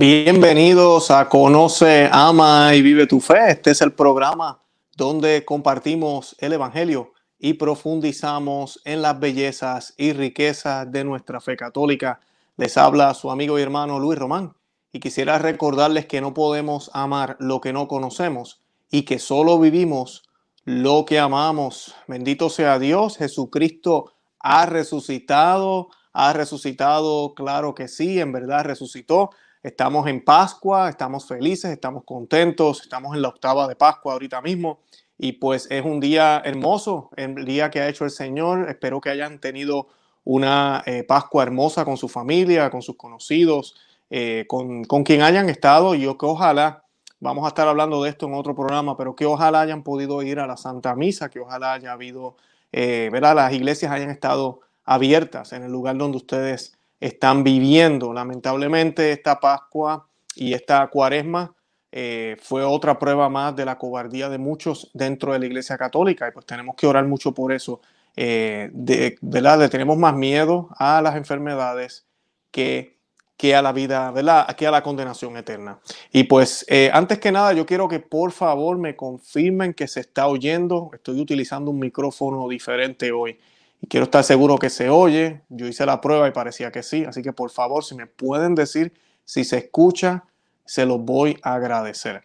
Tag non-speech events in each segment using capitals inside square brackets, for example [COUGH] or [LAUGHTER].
Bienvenidos a Conoce, Ama y Vive tu Fe. Este es el programa donde compartimos el Evangelio y profundizamos en las bellezas y riquezas de nuestra fe católica. Les habla su amigo y hermano Luis Román y quisiera recordarles que no podemos amar lo que no conocemos y que solo vivimos lo que amamos. Bendito sea Dios, Jesucristo ha resucitado, ha resucitado, claro que sí, en verdad resucitó Estamos en Pascua, estamos felices, estamos contentos, estamos en la octava de Pascua ahorita mismo y pues es un día hermoso, el día que ha hecho el Señor. Espero que hayan tenido una eh, Pascua hermosa con su familia, con sus conocidos, eh, con, con, quien hayan estado. Yo que ojalá, vamos a estar hablando de esto en otro programa, pero que ojalá hayan podido ir a la Santa Misa, que ojalá haya habido, eh, ¿verdad? Las iglesias hayan estado abiertas en el lugar donde ustedes están viviendo. Lamentablemente esta Pascua y esta cuaresma eh, fue otra prueba más de la cobardía de muchos dentro de la Iglesia Católica y pues tenemos que orar mucho por eso. Eh, de, ¿verdad? tenemos más miedo a las enfermedades que, que a la vida, ¿verdad? Que a la condenación eterna. Y pues eh, antes que nada yo quiero que por favor me confirmen que se está oyendo. Estoy utilizando un micrófono diferente hoy y quiero estar seguro que se oye. Yo hice la prueba y parecía que sí, así que por favor, si me pueden decir si se escucha, se los voy a agradecer.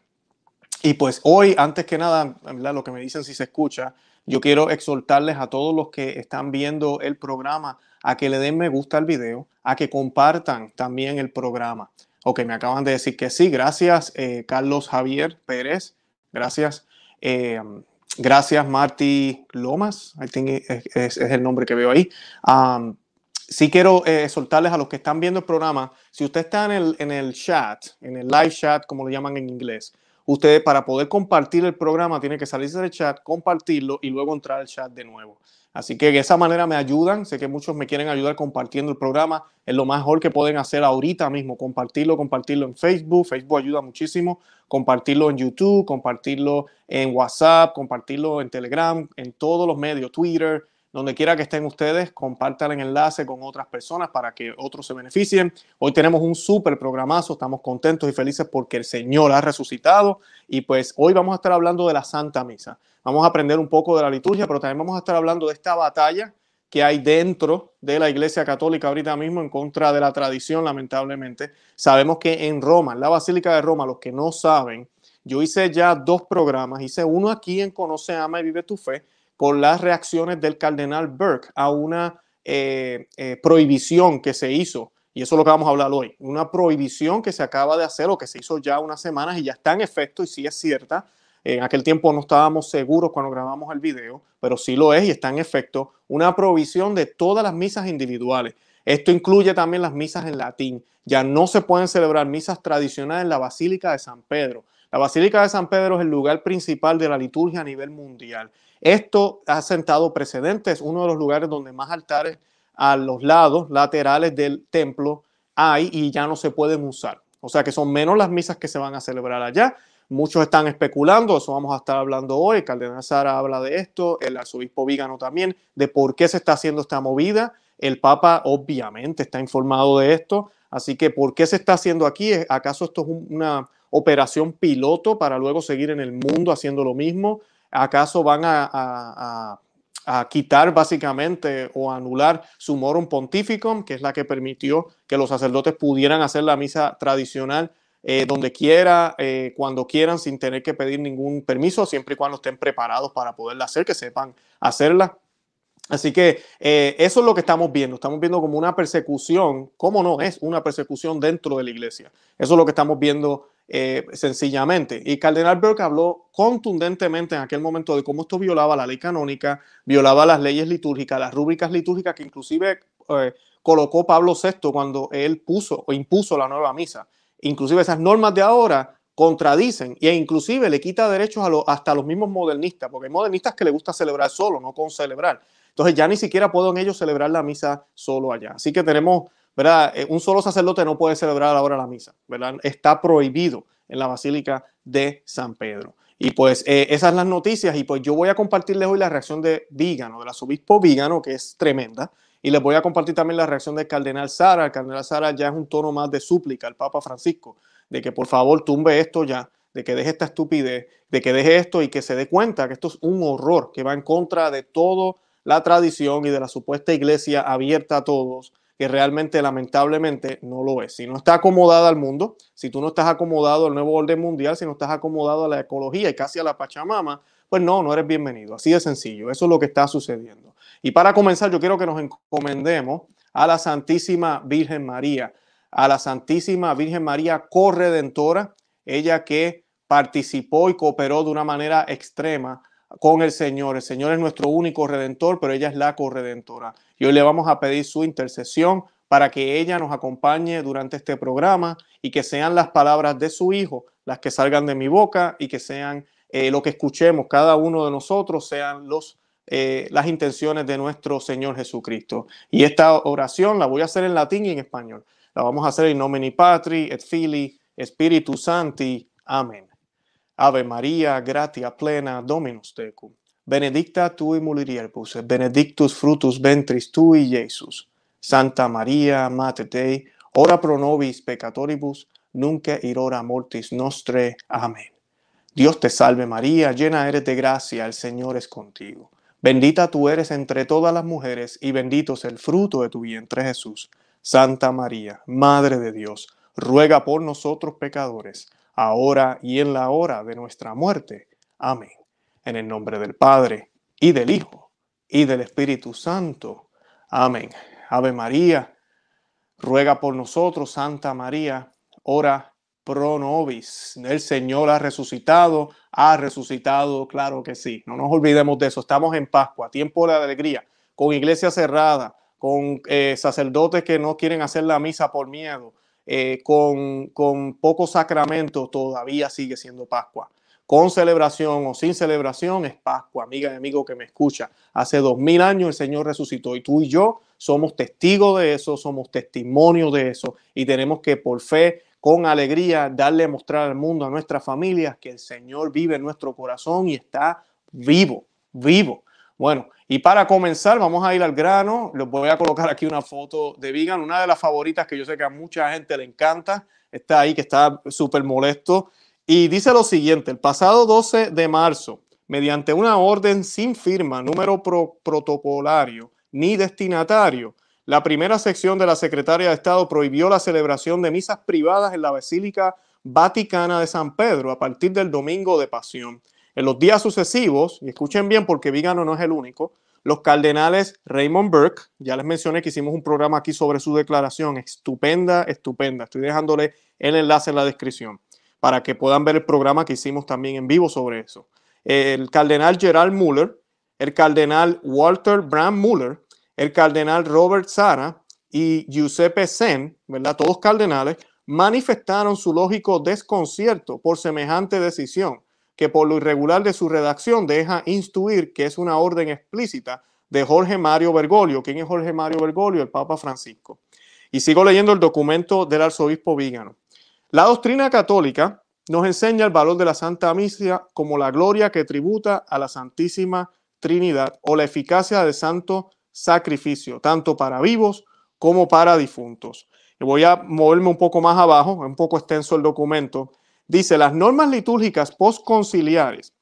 Y pues hoy, antes que nada, lo que me dicen si se escucha, yo quiero exhortarles a todos los que están viendo el programa a que le den me gusta al video, a que compartan también el programa. Ok, me acaban de decir que sí. Gracias, eh, Carlos Javier Pérez. Gracias. Eh, Gracias, Marty Lomas, es, el nombre que veo ahí. Um, sí quiero eh, soltarles a los que están viendo el programa, si usted está en el, en el chat, en el live chat, como lo llaman en inglés, usted para poder compartir el programa tiene que salirse del chat, compartirlo y luego entrar al chat de nuevo. Así que de esa manera me ayudan. Sé que muchos me quieren ayudar compartiendo el programa. Es lo mejor que pueden hacer ahorita mismo. Compartirlo, compartirlo en Facebook. Facebook ayuda muchísimo. Compartirlo en YouTube, compartirlo en WhatsApp, compartirlo en Telegram, en todos los medios, Twitter, donde quiera que estén ustedes, compartan el enlace con otras personas para que otros se beneficien. Hoy tenemos un súper programazo, estamos contentos y felices porque el Señor ha resucitado y pues hoy vamos a estar hablando de la Santa Misa. Vamos a aprender un poco de la liturgia, pero también vamos a estar hablando de esta batalla que hay dentro de la Iglesia Católica ahorita mismo en contra de la tradición, lamentablemente. Sabemos que en Roma, en la Basílica de Roma, los que no saben, yo hice ya dos programas, hice uno aquí en Conoce, Ama y Vive tu Fe, con las reacciones del cardenal Burke a una eh, eh, prohibición que se hizo. Y eso es lo que vamos a hablar hoy. Una prohibición que se acaba de hacer o que se hizo ya unas semanas y ya está en efecto y sí es cierta. En aquel tiempo no estábamos seguros cuando grabamos el video, pero sí lo es y está en efecto una prohibición de todas las misas individuales. Esto incluye también las misas en latín. Ya no se pueden celebrar misas tradicionales en la Basílica de San Pedro. La Basílica de San Pedro es el lugar principal de la liturgia a nivel mundial. Esto ha sentado precedentes, uno de los lugares donde más altares a los lados laterales del templo hay y ya no se pueden usar. O sea que son menos las misas que se van a celebrar allá. Muchos están especulando, eso vamos a estar hablando hoy. El cardenal Sara habla de esto, el arzobispo Vígano también, de por qué se está haciendo esta movida. El Papa obviamente está informado de esto, así que ¿por qué se está haciendo aquí? ¿Acaso esto es una operación piloto para luego seguir en el mundo haciendo lo mismo? ¿Acaso van a, quitar básicamente o anular su morum pontificum, que es la que permitió que los sacerdotes pudieran hacer la misa tradicional eh, donde quiera, eh, cuando quieran, sin tener que pedir ningún permiso, siempre y cuando estén preparados para poderla hacer, que sepan hacerla? Así que eh, eso es lo que estamos viendo. Estamos viendo como una persecución, ¿cómo no? Es una persecución dentro de la iglesia. Eso es lo que estamos viendo eh, sencillamente. Y Cardenal Burke habló contundentemente en aquel momento de cómo esto violaba la ley canónica, violaba las leyes litúrgicas, las rúbricas litúrgicas que inclusive eh, colocó Pablo VI cuando él puso o impuso la nueva misa. Inclusive esas normas de ahora contradicen e inclusive le quita derechos a hasta los mismos modernistas, porque hay modernistas que le gusta celebrar solo, no con celebrar. Entonces ya ni siquiera pueden ellos celebrar la misa solo allá. Así que tenemos ¿verdad? Eh, un solo sacerdote no puede celebrar ahora la misa, ¿verdad? Está prohibido en la Basílica de San Pedro. Y pues eh, esas son las noticias y pues yo voy a compartirles hoy la reacción de Vígano, del arzobispo Vígano, que es tremenda. Y les voy a compartir también la reacción del cardenal Sara. El cardenal Sara ya es un tono más de súplica al Papa Francisco, de que por favor tumbe esto ya, de que deje esta estupidez, de que deje esto y que se dé cuenta que esto es un horror, que va en contra de toda la tradición y de la supuesta iglesia abierta a todos, que realmente lamentablemente no lo es. Si no está acomodada al mundo, si tú no estás acomodado al nuevo orden mundial, si no estás acomodado a la ecología y casi a la Pachamama, pues no, no eres bienvenido. Así de sencillo. Eso es lo que está sucediendo. Y para comenzar, yo quiero que nos encomendemos a la Santísima Virgen María, a la Santísima Virgen María corredentora, ella que participó y cooperó de una manera extrema con el Señor. El Señor es nuestro único redentor, pero ella es la corredentora. Y hoy le vamos a pedir su intercesión para que ella nos acompañe durante este programa y que sean las palabras de su Hijo las que salgan de mi boca y que sean eh, lo que escuchemos cada uno de nosotros, sean los, eh, las intenciones de nuestro Señor Jesucristo. Y esta oración la voy a hacer en latín y en español. La vamos a hacer en nomine Patri et Filii Spiritus Santi. Amén. Ave María, gratia plena, Dominus tecum. Benedicta tui mulieribus, benedictus frutus ventris tui, Iesus. Santa María, Mater Dei, ora pro nobis peccatoribus, nunca ir ora mortis nostre. Amén. Dios te salve María, llena eres de gracia, el Señor es contigo. Bendita tú eres entre todas las mujeres y bendito es el fruto de tu vientre Jesús. Santa María, Madre de Dios, ruega por nosotros pecadores ahora y en la hora de nuestra muerte. Amén. En el nombre del Padre, y del Hijo, y del Espíritu Santo. Amén. Ave María, ruega por nosotros, Santa María, ora pro nobis. El Señor ha resucitado, ha resucitado, claro que sí. No nos olvidemos de eso. Estamos en Pascua, tiempo de alegría, con iglesia cerrada, con eh, sacerdotes que no quieren hacer la misa por miedo, eh, con, con pocos sacramentos, todavía sigue siendo Pascua. Con celebración o sin celebración es Pascua, amiga y amigo que me escucha. Hace dos mil años el Señor resucitó y tú y yo somos testigos de eso, somos testimonio de eso y tenemos que por fe, con alegría, darle a mostrar al mundo, a nuestras familias, que el Señor vive en nuestro corazón y está vivo, vivo. Bueno, y para comenzar, vamos a ir al grano. Les voy a colocar aquí una foto de Vegan, una de las favoritas que yo sé que a mucha gente le encanta. Está ahí, que está súper molesto. Y dice lo siguiente, el pasado 12 de marzo, mediante una orden sin firma, número protocolario ni destinatario, la primera sección de la Secretaria de Estado prohibió la celebración de misas privadas en la Basílica Vaticana de San Pedro a partir del domingo de Pasión. En los días sucesivos, y escuchen bien porque Vigano no es el único, los cardenales Raymond Burke, ya les mencioné que hicimos un programa aquí sobre su declaración, estupenda, estupenda. Estoy dejándole el enlace en la descripción para que puedan ver el programa que hicimos también en vivo sobre eso. El cardenal Gerald Muller, el cardenal Walter Brand Muller, el cardenal Robert Sara y Giuseppe Sen, ¿verdad? Todos cardenales, manifestaron su lógico desconcierto por semejante decisión que por lo irregular de su redacción deja instruir que es una orden explícita de Jorge Mario Bergoglio. ¿Quién es Jorge Mario Bergoglio? El Papa Francisco. Y sigo leyendo el documento del arzobispo Vígano. La doctrina católica nos enseña el valor de la Santa Misa como la gloria que tributa a la Santísima Trinidad o la eficacia del santo sacrificio, tanto para vivos como para difuntos. Voy a moverme un poco más abajo, es un poco extenso el documento, Dice, las normas litúrgicas postconciliares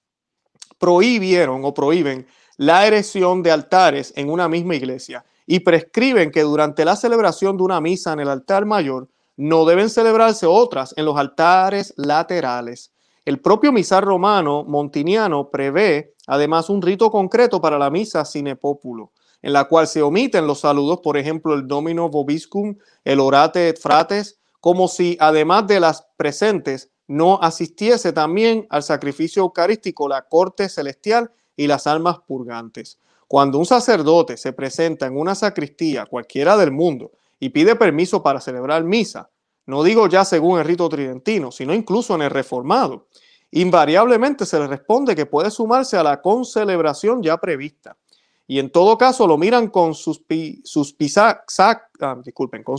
prohibieron o prohíben la erección de altares en una misma iglesia y prescriben que durante la celebración de una misa en el altar mayor no deben celebrarse otras en los altares laterales. El propio misal romano montiniano prevé además un rito concreto para la misa sine populo, en la cual se omiten los saludos, por ejemplo, el Domino Vobiscum, el Orate et Frates, como si además de las presentes no asistiese también al sacrificio eucarístico la corte celestial y las almas purgantes. Cuando un sacerdote se presenta en una sacristía cualquiera del mundo y pide permiso para celebrar misa, no digo ya según el rito tridentino, sino incluso en el reformado, invariablemente se le responde que puede sumarse a la concelebración ya prevista y en todo caso lo miran con sus ah, disculpen, con,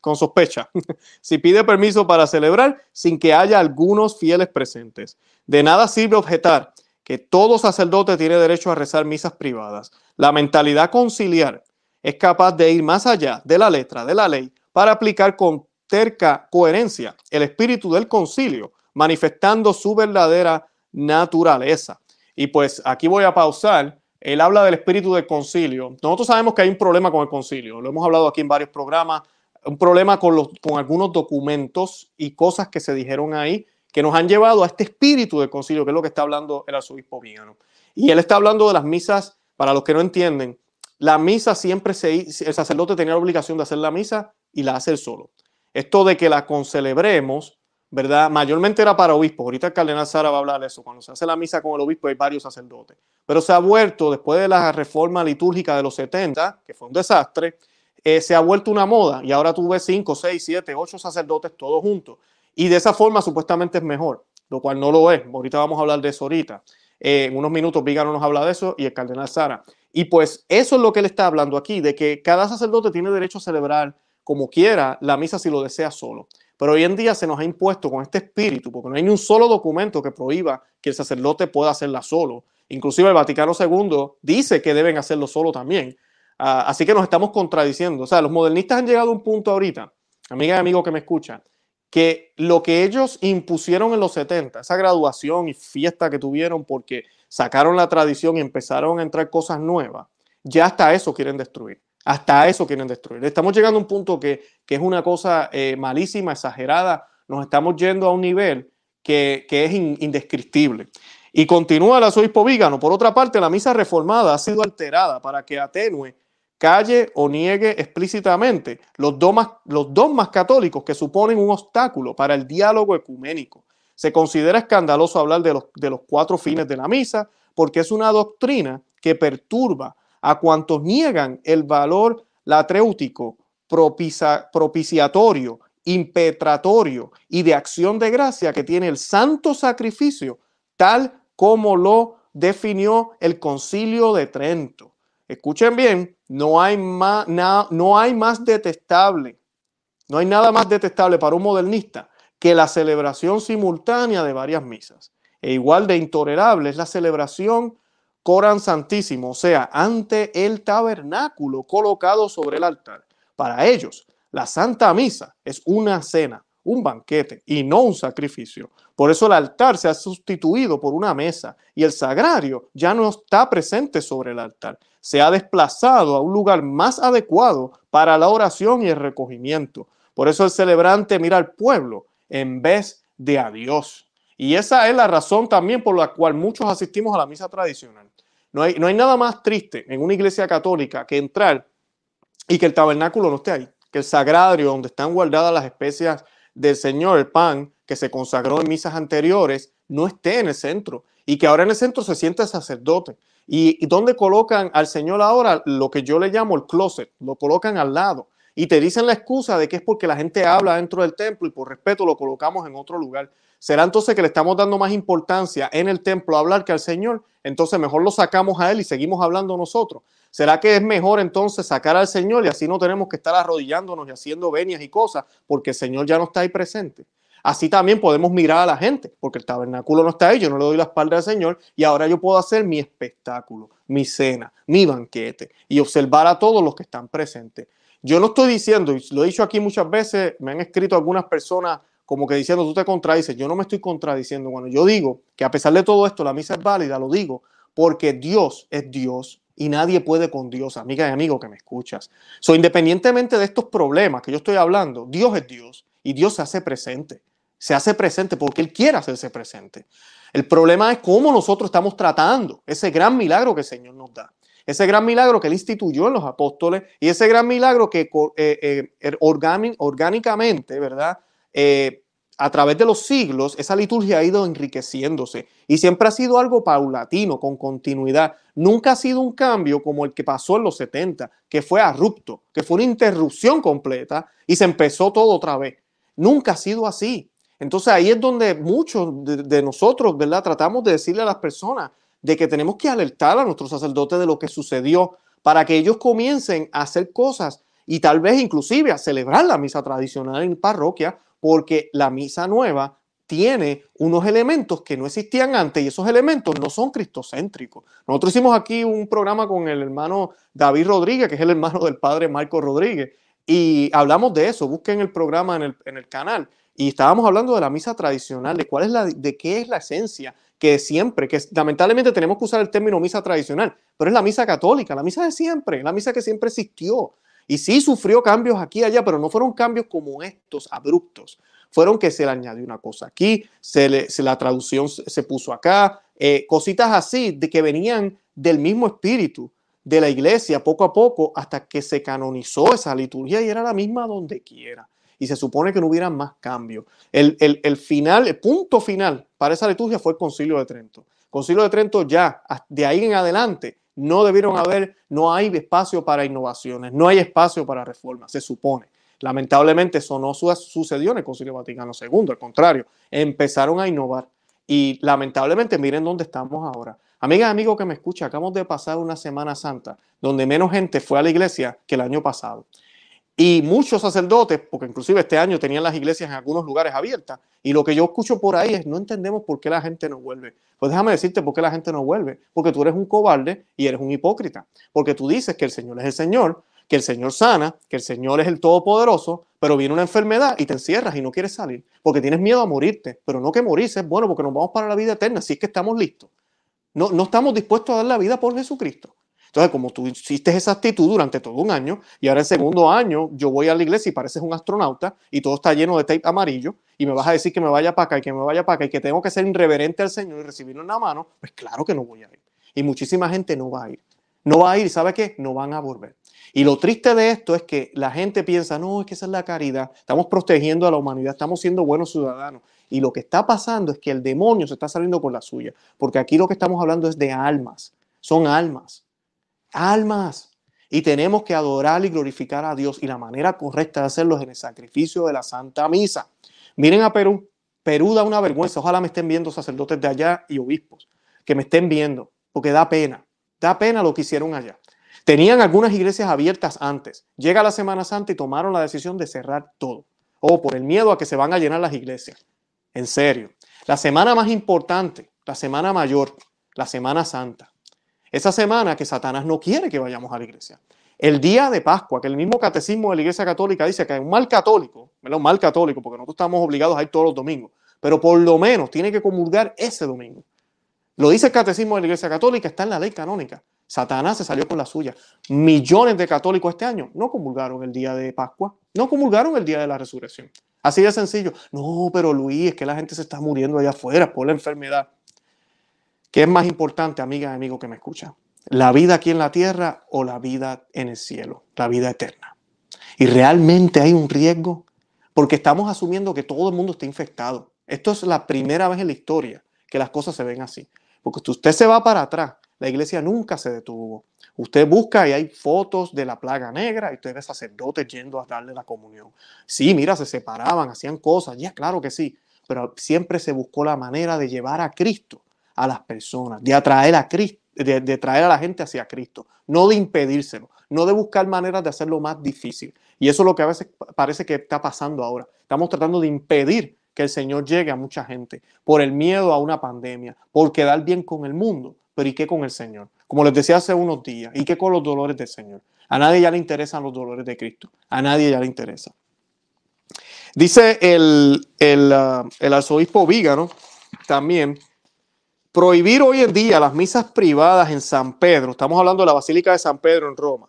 con sospecha, [LAUGHS] si pide permiso para celebrar sin que haya algunos fieles presentes. De nada sirve objetar que todo sacerdote tiene derecho a rezar misas privadas. La mentalidad conciliar es capaz de ir más allá de la letra de la ley para aplicar con terca coherencia el espíritu del concilio, manifestando su verdadera naturaleza. Y pues aquí voy a pausar. Él habla del espíritu del concilio. Nosotros sabemos que hay un problema con el concilio. Lo hemos hablado aquí en varios programas. Un problema con, algunos documentos y cosas que se dijeron ahí que nos han llevado a este espíritu del concilio, que es lo que está hablando el arzobispo Vígano. Y él está hablando de las misas, para los que no entienden, la misa siempre se, el sacerdote tenía la obligación de hacer la misa y la hace solo. Esto de que la concelebremos, ¿verdad? Mayormente era para obispos. Ahorita el cardenal Sara va a hablar de eso. Cuando se hace la misa con el obispo hay varios sacerdotes. Pero se ha vuelto, después de la reforma litúrgica de los 70, que fue un desastre, eh, se ha vuelto una moda y ahora tú ves 5, 6, 7, 8 sacerdotes todos juntos. Y de esa forma supuestamente es mejor, lo cual no lo es. Ahorita vamos a hablar de eso ahorita. Eh, en unos minutos Vígano nos habla de eso y el cardenal Sara. Y pues eso es lo que él está hablando aquí, de que cada sacerdote tiene derecho a celebrar como quiera la misa si lo desea solo. Pero hoy en día se nos ha impuesto con este espíritu, porque no hay ni un solo documento que prohíba que el sacerdote pueda hacerla solo. Inclusive el Vaticano II dice que deben hacerlo solo también. Ah, así que nos estamos contradiciendo. O sea, los modernistas han llegado a un punto ahorita, amiga y amigo que me escuchan, que lo que ellos impusieron en los 70, esa graduación y fiesta que tuvieron porque sacaron la tradición y empezaron a entrar cosas nuevas, ya hasta eso quieren destruir. Hasta eso quieren destruir. Estamos llegando a un punto que, es una cosa eh, malísima, exagerada. Nos estamos yendo a un nivel que, es indescriptible. Y continúa el arzobispo Vígano. Por otra parte, la misa reformada ha sido alterada para que atenue, calle o niegue explícitamente los dogmas, los católicos que suponen un obstáculo para el diálogo ecuménico. Se considera escandaloso hablar de los, de los cuatro fines de la misa porque es una doctrina que perturba a cuantos niegan el valor latréutico, propiciatorio, impetratorio y de acción de gracia que tiene el santo sacrificio, tal como lo definió el concilio de Trento. Escuchen bien, no hay más, no hay más detestable, no hay nada más detestable para un modernista que la celebración simultánea de varias misas. E igual de intolerable es la celebración Corán Santísimo, o sea, ante el tabernáculo colocado sobre el altar. Para ellos, la Santa Misa es una cena, un banquete y no un sacrificio. Por eso el altar se ha sustituido por una mesa y el sagrario ya no está presente sobre el altar. Se ha desplazado a un lugar más adecuado para la oración y el recogimiento. Por eso el celebrante mira al pueblo en vez de a Dios. Y esa es la razón también por la cual muchos asistimos a la misa tradicional. No hay, no hay nada más triste en una iglesia católica que entrar y que el tabernáculo no esté ahí, que el sagrario donde están guardadas las especias del Señor, el pan que se consagró en misas anteriores, no esté en el centro y que ahora en el centro se siente el sacerdote. ¿Y, y dónde colocan al Señor ahora lo que yo le llamo el closet? Lo colocan al lado y te dicen la excusa de que es porque la gente habla dentro del templo y por respeto lo colocamos en otro lugar. ¿Será entonces que le estamos dando más importancia en el templo a hablar que al Señor? Entonces mejor lo sacamos a Él y seguimos hablando nosotros. ¿Será que es mejor entonces sacar al Señor y así no tenemos que estar arrodillándonos y haciendo venias y cosas porque el Señor ya no está ahí presente? Así también podemos mirar a la gente, porque el tabernáculo no está ahí, yo no le doy la espalda al Señor y ahora yo puedo hacer mi espectáculo, mi cena, mi banquete y observar a todos los que están presentes. Yo no estoy diciendo, y lo he dicho aquí muchas veces, me han escrito algunas personas como que diciendo, tú te contradices. Yo no me estoy contradiciendo. Cuando yo digo que a pesar de todo esto, la misa es válida, lo digo porque Dios es Dios y nadie puede con Dios, amiga y amigo que me escuchas. So, independientemente de estos problemas que yo estoy hablando, Dios es Dios y Dios se hace presente. Se hace presente porque Él quiere hacerse presente. El problema es cómo nosotros estamos tratando ese gran milagro que el Señor nos da ese gran milagro que él instituyó en los apóstoles y ese gran milagro que eh, eh, orgánicamente, ¿verdad? Eh, a través de los siglos, esa liturgia ha ido enriqueciéndose y siempre ha sido algo paulatino, con continuidad. Nunca ha sido un cambio como el que pasó en los 70, que fue abrupto, que fue una interrupción completa y se empezó todo otra vez. Nunca ha sido así. Entonces ahí es donde muchos de, de nosotros, ¿verdad? Tratamos de decirle a las personas, de que tenemos que alertar a nuestros sacerdotes de lo que sucedió para que ellos comiencen a hacer cosas y tal vez inclusive a celebrar la misa tradicional en parroquia, porque la misa nueva tiene unos elementos que no existían antes y esos elementos no son cristocéntricos. Nosotros hicimos aquí un programa con el hermano David Rodríguez, que es el hermano del padre Marco Rodríguez, y hablamos de eso. Busquen el programa en el, en el canal. Y estábamos hablando de la misa tradicional, de cuál es la, de qué es la esencia que siempre, que lamentablemente tenemos que usar el término misa tradicional, pero es la misa católica, la misa de siempre, la misa que siempre existió. Y sí sufrió cambios aquí y allá, pero no fueron cambios como estos, abruptos fueron que se le añadió una cosa aquí, se, le, la traducción se puso acá, eh, cositas así de que venían del mismo espíritu de la iglesia poco a poco hasta que se canonizó esa liturgia y era la misma donde quiera. Y se supone que no hubiera más cambios. El, el, final, el punto final para esa liturgia fue el Concilio de Trento. Concilio de Trento ya, de ahí en adelante, no debieron haber, no hay espacio para innovaciones, no hay espacio para reformas, se supone. Lamentablemente eso no sucedió en el Concilio Vaticano II, al contrario, empezaron a innovar. Y lamentablemente miren dónde estamos ahora. Amigas, amigos que me escuchan, acabamos de pasar una Semana Santa donde menos gente fue a la iglesia que el año pasado. Y muchos sacerdotes, porque inclusive este año tenían las iglesias en algunos lugares abiertas, y lo que yo escucho por ahí es, no entendemos por qué la gente no vuelve. Pues déjame decirte por qué la gente no vuelve. Porque tú eres un cobarde y eres un hipócrita. Porque tú dices que el Señor es el Señor, que el Señor sana, que el Señor es el Todopoderoso, pero viene una enfermedad y te encierras y no quieres salir, porque tienes miedo a morirte, pero no que morirse bueno porque nos vamos para la vida eterna, si es que estamos listos. No, no estamos dispuestos a dar la vida por Jesucristo. Entonces, como tú hiciste esa actitud durante todo un año y ahora el segundo año yo voy a la iglesia y pareces un astronauta y todo está lleno de tape amarillo y me vas a decir que me vaya para acá y que me vaya para acá y que tengo que ser irreverente al Señor y recibirlo en la mano, pues claro que no voy a ir. Y muchísima gente no va a ir. No va a ir, ¿sabe qué? No van a volver. Y lo triste de esto es que la gente piensa, no, es que esa es la caridad, estamos protegiendo a la humanidad, estamos siendo buenos ciudadanos. Y lo que está pasando es que el demonio se está saliendo con la suya, porque aquí lo que estamos hablando es de almas, son almas, almas. Y tenemos que adorar y glorificar a Dios y la manera correcta de hacerlo es en el sacrificio de la Santa Misa. Miren a Perú, Perú da una vergüenza, ojalá me estén viendo sacerdotes de allá y obispos, que me estén viendo, porque da pena, da pena lo que hicieron allá. Tenían algunas iglesias abiertas antes. Llega la Semana Santa y tomaron la decisión de cerrar todo. O oh, por el miedo a que se van a llenar las iglesias. En serio. La semana más importante, la semana mayor, la Semana Santa. Esa semana que Satanás no quiere que vayamos a la iglesia. El día de Pascua, que el mismo catecismo de la Iglesia Católica dice que un mal católico, un mal católico, porque nosotros estamos obligados a ir todos los domingos, pero por lo menos tiene que comulgar ese domingo. Lo dice el catecismo de la Iglesia Católica, está en la ley canónica. Satanás se salió con la suya. Millones de católicos este año no comulgaron el día de Pascua, no comulgaron el día de la resurrección. Así de sencillo. No, pero Luis, es que la gente se está muriendo allá afuera por la enfermedad. ¿Qué es más importante, amiga y amigo que me escucha? ¿La vida aquí en la tierra o la vida en el cielo? La vida eterna. ¿Y realmente hay un riesgo? Porque estamos asumiendo que todo el mundo está infectado. Esto es la primera vez en la historia que las cosas se ven así. Porque usted se va para atrás la iglesia nunca se detuvo. Usted busca y hay fotos de la plaga negra y usted sacerdotes yendo a darle la comunión. Sí, mira, se separaban, hacían cosas, ya claro que sí, pero siempre se buscó la manera de llevar a Cristo a las personas, de atraer a Cristo, de, traer a la gente hacia Cristo, no de impedírselo, no de buscar maneras de hacerlo más difícil. Y eso es lo que a veces parece que está pasando ahora. Estamos tratando de impedir que el Señor llegue a mucha gente por el miedo a una pandemia, por quedar bien con el mundo. Pero ¿y qué con el Señor? Como les decía hace unos días, ¿y qué con los dolores del Señor? A nadie ya le interesan los dolores de Cristo. A nadie ya le interesa. Dice el, el, uh, el arzobispo Vígano también, prohibir hoy en día las misas privadas en San Pedro, estamos hablando de la Basílica de San Pedro en Roma,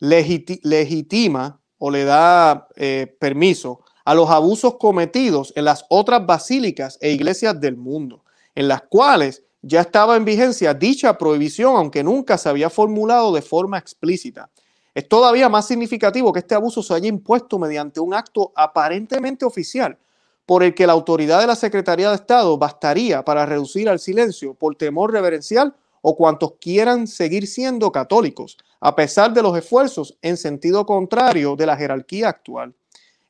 legitima o le da eh, permiso a los abusos cometidos en las otras basílicas e iglesias del mundo, en las cuales ya estaba en vigencia dicha prohibición, aunque nunca se había formulado de forma explícita. Es todavía más significativo que este abuso se haya impuesto mediante un acto aparentemente oficial, por el que la autoridad de la Secretaría de Estado bastaría para reducir al silencio por temor reverencial o cuantos quieran seguir siendo católicos, a pesar de los esfuerzos en sentido contrario de la jerarquía actual.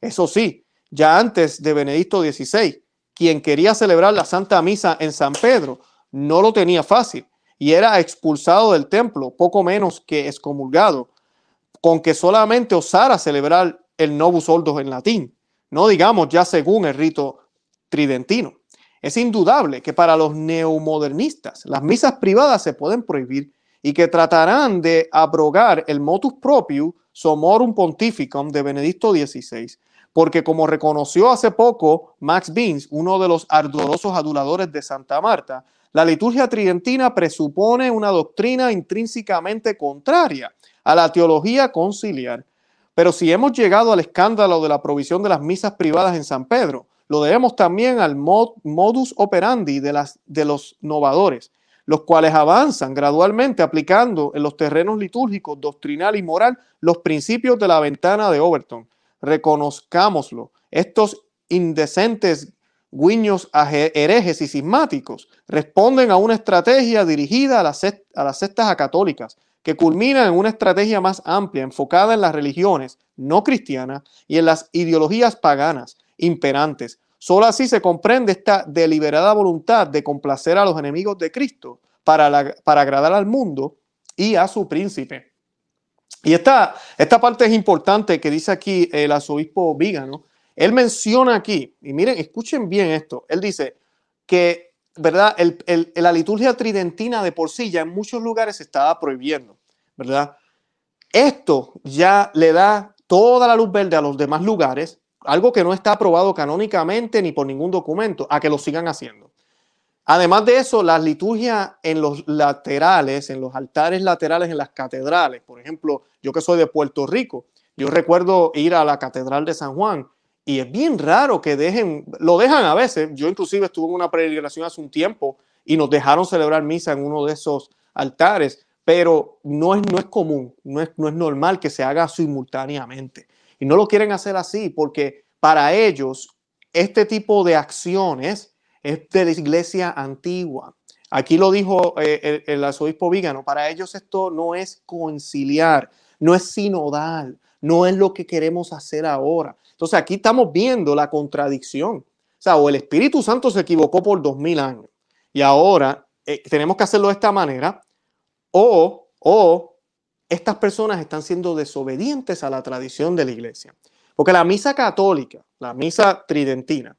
Eso sí, ya antes de Benedicto XVI, quien quería celebrar la Santa Misa en San Pedro, no lo tenía fácil y era expulsado del templo, poco menos que excomulgado, con que solamente osara celebrar el Novus Ordo en latín, no digamos ya según el rito tridentino. Es indudable que para los neomodernistas las misas privadas se pueden prohibir y que tratarán de abrogar el motus proprio somorum pontificum de Benedicto XVI, porque como reconoció hace poco Max Beans, uno de los ardorosos aduladores de Santa Marta, la liturgia tridentina presupone una doctrina intrínsecamente contraria a la teología conciliar. Pero si hemos llegado al escándalo de la provisión de las misas privadas en San Pedro, lo debemos también al modus operandi de, los novadores, los cuales avanzan gradualmente aplicando en los terrenos litúrgicos, doctrinal y moral los principios de la ventana de Overton. Reconozcámoslo. Estos indecentes guiños herejes y sismáticos responden a una estrategia dirigida a las, a las sectas acatólicas, que culmina en una estrategia más amplia, enfocada en las religiones no cristianas y en las ideologías paganas imperantes. Solo así se comprende esta deliberada voluntad de complacer a los enemigos de Cristo para, para agradar al mundo y a su príncipe. Y esta, esta parte es importante que dice aquí el arzobispo Vígano. Él menciona aquí, y miren, escuchen bien esto, él dice que, ¿verdad? la liturgia tridentina de por sí ya en muchos lugares se estaba prohibiendo, ¿verdad? Esto ya le da toda la luz verde a los demás lugares algo que no está aprobado canónicamente ni por ningún documento, a que lo sigan haciendo. Además de eso, las liturgias en los laterales, en los altares laterales, en las catedrales, por ejemplo, yo que soy de Puerto Rico, yo recuerdo ir a la Catedral de San Juan y es bien raro que dejen, lo dejan a veces, yo inclusive estuve en una peregrinación hace un tiempo y nos dejaron celebrar misa en uno de esos altares, pero no es, no es común, no es, no es normal que se haga simultáneamente. Y no lo quieren hacer así porque para ellos este tipo de acciones es de la iglesia antigua. Aquí lo dijo eh, el, arzobispo Vígano, para ellos esto no es conciliar, no es sinodal, no es lo que queremos hacer ahora. Entonces aquí estamos viendo la contradicción. O sea, o el Espíritu Santo se equivocó por dos mil años y ahora eh, tenemos que hacerlo de esta manera, o, o estas personas están siendo desobedientes a la tradición de la iglesia. Porque la misa católica, la misa tridentina,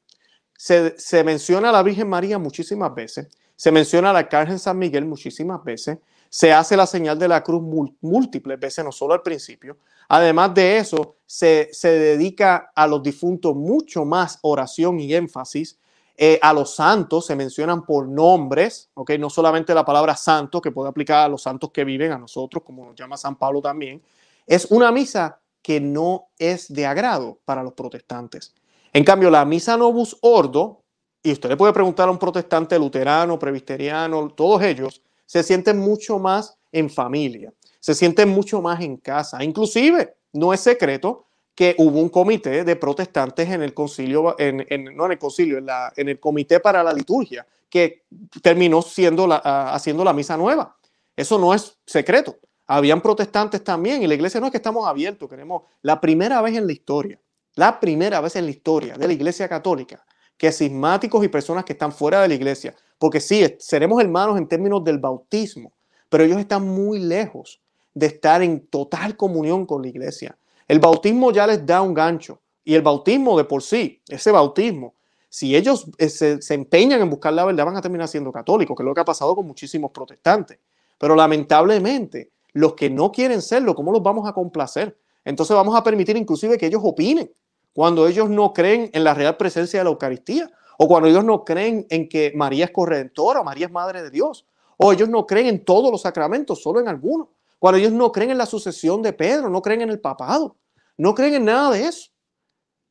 se, menciona a la Virgen María muchísimas veces, se menciona al Arcángel San Miguel muchísimas veces, se hace la señal de la cruz múltiples veces, no solo al principio. Además de eso, se, se dedica a los difuntos mucho más oración y énfasis. Eh, a los santos se mencionan por nombres, ¿ok? No solamente la palabra santo, que puede aplicar a los santos que viven, a nosotros, como nos llama San Pablo también. Es una misa que no es de agrado para los protestantes. En cambio, la misa Novus Ordo, y usted le puede preguntar a un protestante luterano, presbiteriano, todos ellos se sienten mucho más en familia, se sienten mucho más en casa. Inclusive, no es secreto que hubo un comité de protestantes en el concilio, en, no en el concilio, en, la, en, el comité para la liturgia, que terminó siendo la, ah, haciendo la misa nueva. Eso no es secreto. Habían protestantes también y la iglesia no es que estamos abiertos, queremos la primera vez en la historia, la primera vez en la historia de la iglesia católica que cismáticos y personas que están fuera de la iglesia, porque sí, seremos hermanos en términos del bautismo, pero ellos están muy lejos de estar en total comunión con la iglesia. El bautismo ya les da un gancho. Y el bautismo de por sí, ese bautismo, si ellos eh, se, empeñan en buscar la verdad, van a terminar siendo católicos, que es lo que ha pasado con muchísimos protestantes. Pero lamentablemente, los que no quieren serlo, ¿cómo los vamos a complacer? Entonces vamos a permitir inclusive que ellos opinen cuando ellos no creen en la real presencia de la Eucaristía, o cuando ellos no creen en que María es corredentora, María es madre de Dios, o ellos no creen en todos los sacramentos, solo en algunos. Cuando ellos no creen en la sucesión de Pedro, no creen en el papado, no creen en nada de eso.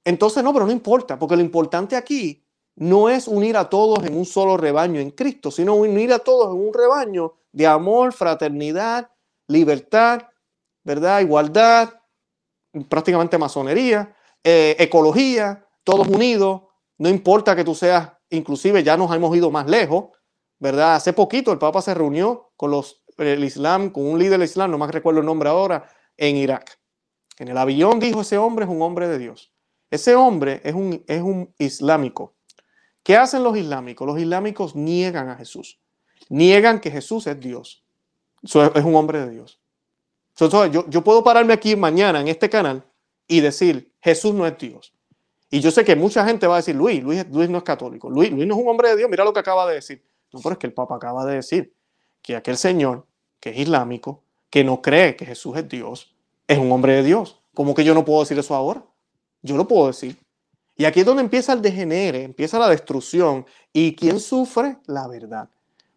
Entonces, no, pero no importa, porque lo importante aquí no es unir a todos en un solo rebaño en Cristo, sino unir a todos en un rebaño de amor, fraternidad, libertad, ¿verdad? Igualdad, prácticamente masonería, eh, ecología, todos unidos. No importa que tú seas, inclusive ya nos hemos ido más lejos, ¿verdad? Hace poquito el Papa se reunió con los el Islam, con un líder del Islam, no más recuerdo el nombre ahora, en Irak. En el avión dijo ese hombre es un hombre de Dios. Ese hombre es un, es un islámico. ¿Qué hacen los islámicos? Los islámicos niegan a Jesús. Niegan que Jesús es Dios. Es un hombre de Dios. Entonces, yo, yo puedo pararme aquí mañana en este canal y decir, Jesús no es Dios. Y yo sé que mucha gente va a decir, Luis, Luis, Luis no es católico, Luis, Luis no es un hombre de Dios, mira lo que acaba de decir. No, pero es que el Papa acaba de decir que aquel señor que es islámico, que no cree que Jesús es Dios, es un hombre de Dios. ¿Cómo que yo no puedo decir eso ahora? Yo lo puedo decir. Y aquí es donde empieza el degenere, empieza la destrucción. ¿Y quién sufre? La verdad.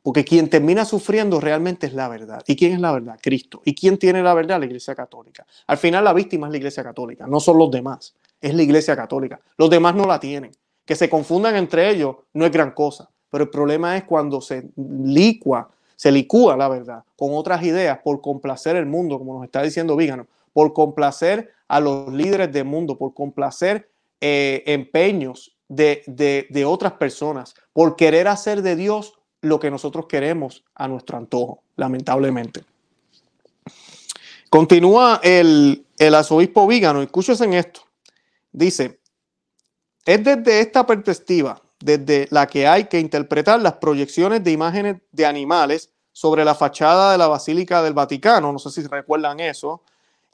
Porque quien termina sufriendo realmente es la verdad. ¿Y quién es la verdad? Cristo. ¿Y quién tiene la verdad? La Iglesia Católica. Al final la víctima es la Iglesia Católica, no son los demás. Es la Iglesia Católica. Los demás no la tienen. Que se confundan entre ellos no es gran cosa. Pero el problema es cuando se licua, se licúa la verdad con otras ideas por complacer el mundo, como nos está diciendo Vígano, por complacer a los líderes del mundo, por complacer eh, empeños de, de otras personas, por querer hacer de Dios lo que nosotros queremos a nuestro antojo, lamentablemente. Continúa el, el arzobispo Vígano, escúchese en esto. Dice, es desde esta perspectiva, desde la que hay que interpretar las proyecciones de imágenes de animales sobre la fachada de la Basílica del Vaticano, no sé si recuerdan eso,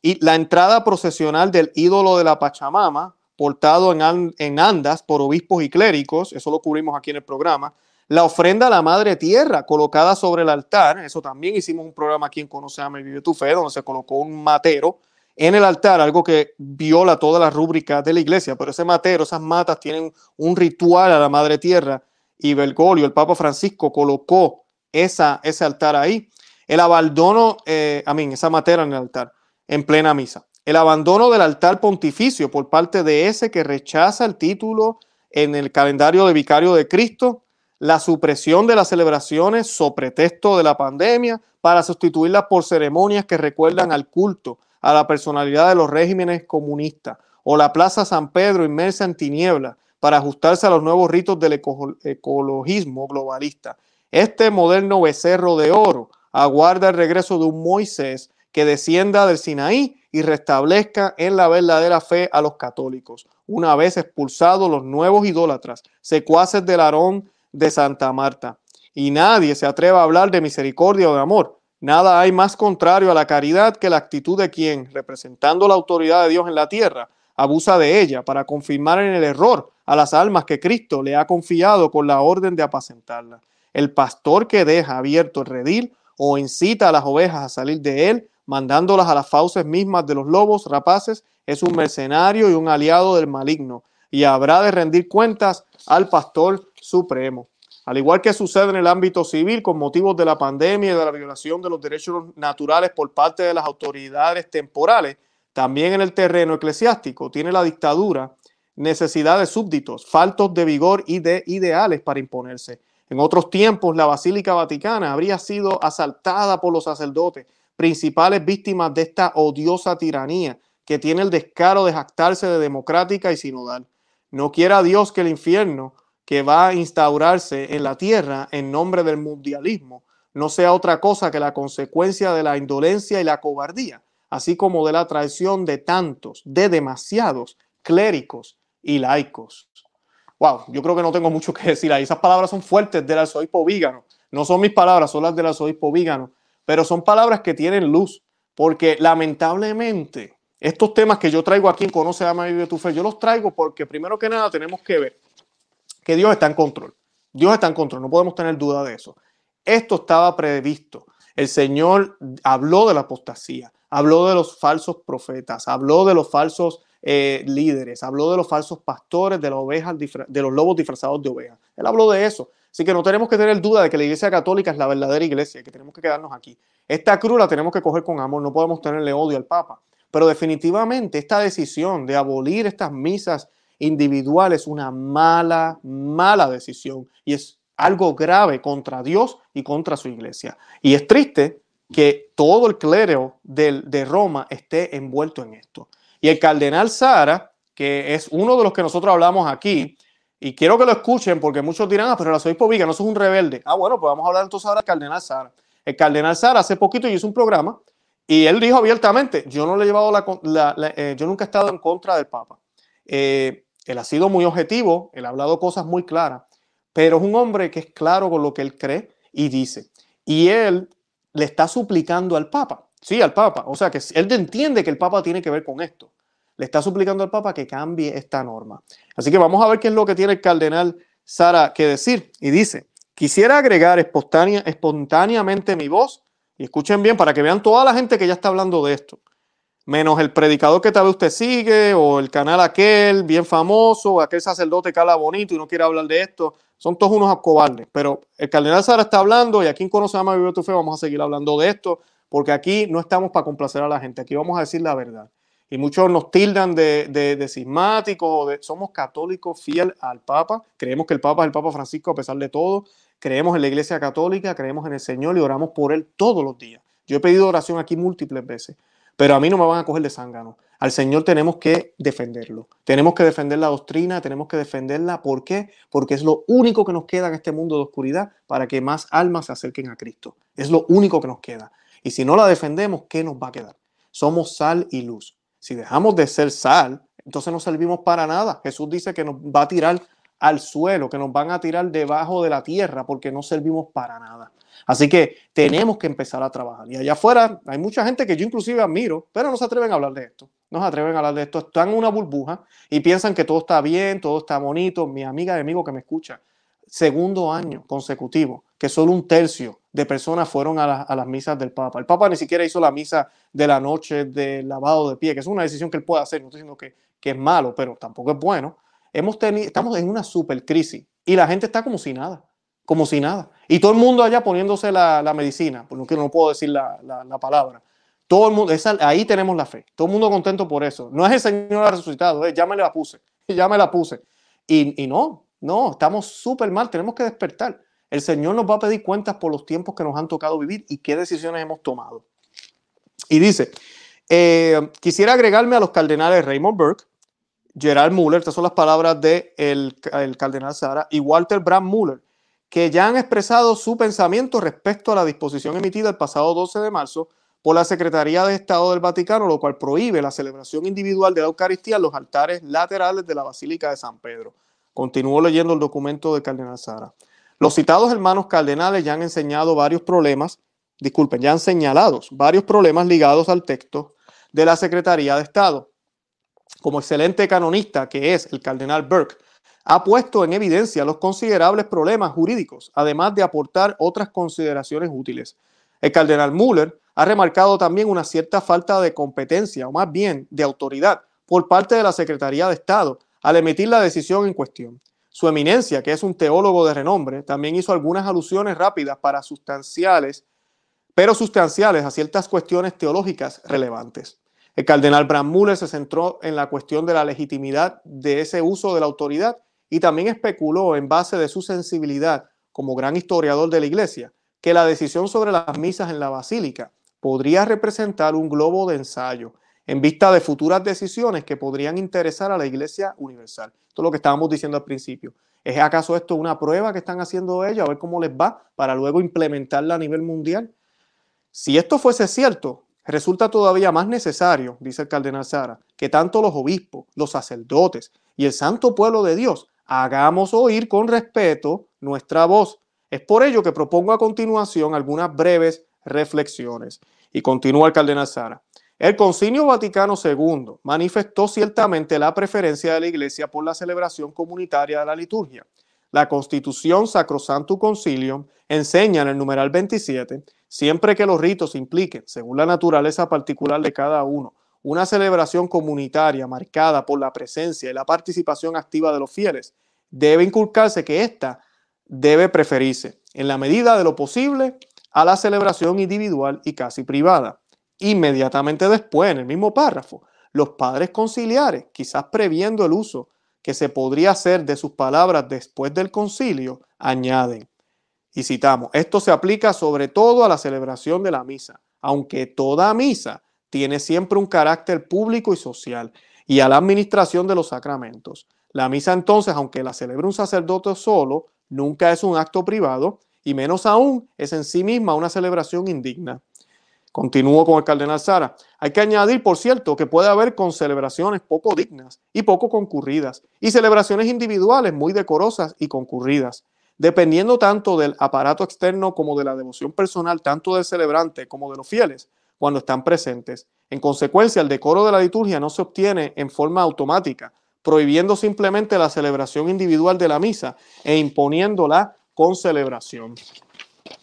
y la entrada procesional del ídolo de la Pachamama, portado en, en andas por obispos y clérigos, eso lo cubrimos aquí en el programa, la ofrenda a la Madre Tierra colocada sobre el altar, eso también hicimos un programa aquí en Conoce, y Vive tu Fe, donde se colocó un matero en el altar, algo que viola todas las rúbricas de la iglesia, pero ese matero, esas matas tienen un ritual a la Madre Tierra y Bergoglio, el Papa Francisco, colocó esa, ese altar ahí. El abandono, eh, a mí, esa matera en el altar, en plena misa. El abandono del altar pontificio por parte de ese que rechaza el título en el calendario de vicario de Cristo la supresión de las celebraciones so pretexto de la pandemia para sustituirlas por ceremonias que recuerdan al culto, a la personalidad de los regímenes comunistas, o la Plaza San Pedro inmersa en tinieblas para ajustarse a los nuevos ritos del ecologismo globalista. Este moderno becerro de oro aguarda el regreso de un Moisés que descienda del Sinaí y restablezca en la verdadera fe a los católicos, una vez expulsados los nuevos idólatras, secuaces del Aarón de Santa Marta. Y nadie se atreva a hablar de misericordia o de amor. Nada hay más contrario a la caridad que la actitud de quien, representando la autoridad de Dios en la tierra, abusa de ella para confirmar en el error a las almas que Cristo le ha confiado con la orden de apacentarla. El pastor que deja abierto el redil o incita a las ovejas a salir de él, mandándolas a las fauces mismas de los lobos rapaces, es un mercenario y un aliado del maligno, y habrá de rendir cuentas al pastor supremo. Al igual que sucede en el ámbito civil con motivos de la pandemia y de la violación de los derechos naturales por parte de las autoridades temporales, también en el terreno eclesiástico tiene la dictadura necesidad de súbditos, faltos de vigor y de ideales para imponerse. En otros tiempos, la Basílica Vaticana habría sido asaltada por los sacerdotes, principales víctimas de esta odiosa tiranía que tiene el descaro de jactarse de democrática y sinodal. No quiera Dios que el infierno que va a instaurarse en la tierra en nombre del mundialismo no sea otra cosa que la consecuencia de la indolencia y la cobardía, así como de la traición de tantos, de demasiados clérigos y laicos. Wow, yo creo que no tengo mucho que decir ahí. Esas palabras son fuertes del arzobispo Vígano. No son mis palabras, son las del arzobispo Vígano, pero son palabras que tienen luz, porque lamentablemente estos temas que yo traigo aquí en Conoce, Ama y Vive tu Fe, yo los traigo porque primero que nada tenemos que ver que Dios está en control. Dios está en control, no podemos tener duda de eso. Esto estaba previsto. El Señor habló de la apostasía, habló de los falsos profetas, habló de los falsos eh, líderes, habló de los falsos pastores, de, las ovejas, de los lobos disfrazados de ovejas. Él habló de eso. Así que no tenemos que tener duda de que la iglesia católica es la verdadera iglesia, que tenemos que quedarnos aquí. Esta cruz la tenemos que coger con amor, no podemos tenerle odio al Papa. Pero definitivamente esta decisión de abolir estas misas individual es una mala, mala decisión y es algo grave contra Dios y contra su iglesia. Y es triste que todo el clero de, de Roma esté envuelto en esto. Y el cardenal Sara, que es uno de los que nosotros hablamos aquí, y quiero que lo escuchen porque muchos dirán, ah, pero el arzobispo Viga no es un rebelde. Ah, bueno, pues vamos a hablar entonces ahora del cardenal Sara. El cardenal Sara hace poquito hizo un programa y él dijo abiertamente, yo no le he llevado la, eh, yo nunca he estado en contra del Papa. Eh, él ha sido muy objetivo, él ha hablado cosas muy claras, pero es un hombre que es claro con lo que él cree y dice. Y él le está suplicando al Papa, sí, al Papa. O sea, que él entiende que el Papa tiene que ver con esto. le está suplicando al Papa que cambie esta norma. Así que vamos a ver qué es lo que tiene el cardenal Sara que decir. Y dice, quisiera agregar espontáneamente mi voz, y escuchen bien para que vean toda la gente que ya está hablando de esto, menos el predicador que tal vez usted sigue, o el canal aquel bien famoso, o aquel sacerdote que habla bonito y no quiere hablar de esto, son todos unos cobardes. Pero el cardenal Sara está hablando, y aquí en Conoce Ama Vive tu Fe vamos a seguir hablando de esto, porque aquí no estamos para complacer a la gente, aquí vamos a decir la verdad. Y muchos nos tildan de, de, cismáticos, de, somos católicos fiel al Papa, creemos que el Papa es el Papa Francisco a pesar de todo, creemos en la Iglesia Católica, creemos en el Señor y oramos por Él todos los días. Yo he pedido oración aquí múltiples veces, pero a mí no me van a coger de zángano. Al Señor tenemos que defenderlo. Tenemos que defender la doctrina, tenemos que defenderla. ¿Por qué? Porque es lo único que nos queda en este mundo de oscuridad para que más almas se acerquen a Cristo. Es lo único que nos queda. Y si no la defendemos, ¿qué nos va a quedar? Somos sal y luz. Si dejamos de ser sal, entonces no servimos para nada. Jesús dice que nos va a tirar al suelo, que nos van a tirar debajo de la tierra porque no servimos para nada. Así que tenemos que empezar a trabajar. Y allá afuera hay mucha gente que yo inclusive admiro, pero no se atreven a hablar de esto. No se atreven a hablar de esto. Están en una burbuja y piensan que todo está bien, todo está bonito. Mi amiga y amigo que me escucha, segundo año consecutivo, que solo un tercio de personas fueron a, las misas del Papa. El Papa ni siquiera hizo la misa de la noche del lavado de pie, que es una decisión que él puede hacer, no estoy diciendo que, es malo, pero tampoco es bueno. Hemos tenido, estamos en una super crisis y la gente está como si nada, como si nada. Y todo el mundo allá poniéndose la, la medicina, porque no, puedo decir la, la, palabra. Todo el mundo, ahí tenemos la fe. Todo el mundo contento por eso. No es el Señor resucitado, eh, ya me la puse, [LAUGHS] ya me la puse. Y, y no, no, estamos súper mal, tenemos que despertar. El Señor nos va a pedir cuentas por los tiempos que nos han tocado vivir y qué decisiones hemos tomado. Y dice, eh, quisiera agregarme a los cardenales Raymond Burke, Gerald Muller, estas son las palabras del de el cardenal Sara, y Walter Brand Muller, que ya han expresado su pensamiento respecto a la disposición emitida el pasado 12 de marzo por la Secretaría de Estado del Vaticano, lo cual prohíbe la celebración individual de la Eucaristía en los altares laterales de la Basílica de San Pedro. Continúo leyendo el documento del cardenal Sara. Los citados hermanos cardenales ya han enseñado varios problemas, disculpen, ya han señalado varios problemas ligados al texto de la Secretaría de Estado. Como excelente canonista que es el cardenal Burke, ha puesto en evidencia los considerables problemas jurídicos, además de aportar otras consideraciones útiles. El cardenal Müller ha remarcado también una cierta falta de competencia, o más bien de autoridad, por parte de la Secretaría de Estado al emitir la decisión en cuestión. Su eminencia, que es un teólogo de renombre, también hizo algunas alusiones rápidas para sustanciales, pero sustanciales a ciertas cuestiones teológicas relevantes. El cardenal Bram se centró en la cuestión de la legitimidad de ese uso de la autoridad y también especuló en base de su sensibilidad como gran historiador de la iglesia que la decisión sobre las misas en la basílica podría representar un globo de ensayo en vista de futuras decisiones que podrían interesar a la Iglesia Universal. Esto es lo que estábamos diciendo al principio. ¿Es acaso esto una prueba que están haciendo ellos a ver cómo les va para luego implementarla a nivel mundial? Si esto fuese cierto, resulta todavía más necesario, dice el cardenal Sara, que tanto los obispos, los sacerdotes y el santo pueblo de Dios hagamos oír con respeto nuestra voz. Es por ello que propongo a continuación algunas breves reflexiones. Y continúa el cardenal Sara. El Concilio Vaticano II manifestó ciertamente la preferencia de la Iglesia por la celebración comunitaria de la liturgia. La Constitución Sacrosanto Concilium enseña en el numeral 27, siempre que los ritos impliquen, según la naturaleza particular de cada uno, una celebración comunitaria marcada por la presencia y la participación activa de los fieles, debe inculcarse que ésta debe preferirse, en la medida de lo posible, a la celebración individual y casi privada. Inmediatamente después, en el mismo párrafo, los padres conciliares, quizás previendo el uso que se podría hacer de sus palabras después del concilio, añaden, y citamos, esto se aplica sobre todo a la celebración de la misa, aunque toda misa tiene siempre un carácter público y social, y a la administración de los sacramentos. La misa entonces, aunque la celebre un sacerdote solo, nunca es un acto privado, y menos aún es en sí misma una celebración indigna. Continúo con el cardenal Sara. Hay que añadir, por cierto, que puede haber con celebraciones poco dignas y poco concurridas, y celebraciones individuales muy decorosas y concurridas, dependiendo tanto del aparato externo como de la devoción personal, tanto del celebrante como de los fieles, cuando están presentes. En consecuencia, el decoro de la liturgia no se obtiene en forma automática, prohibiendo simplemente la celebración individual de la misa e imponiéndola con celebración.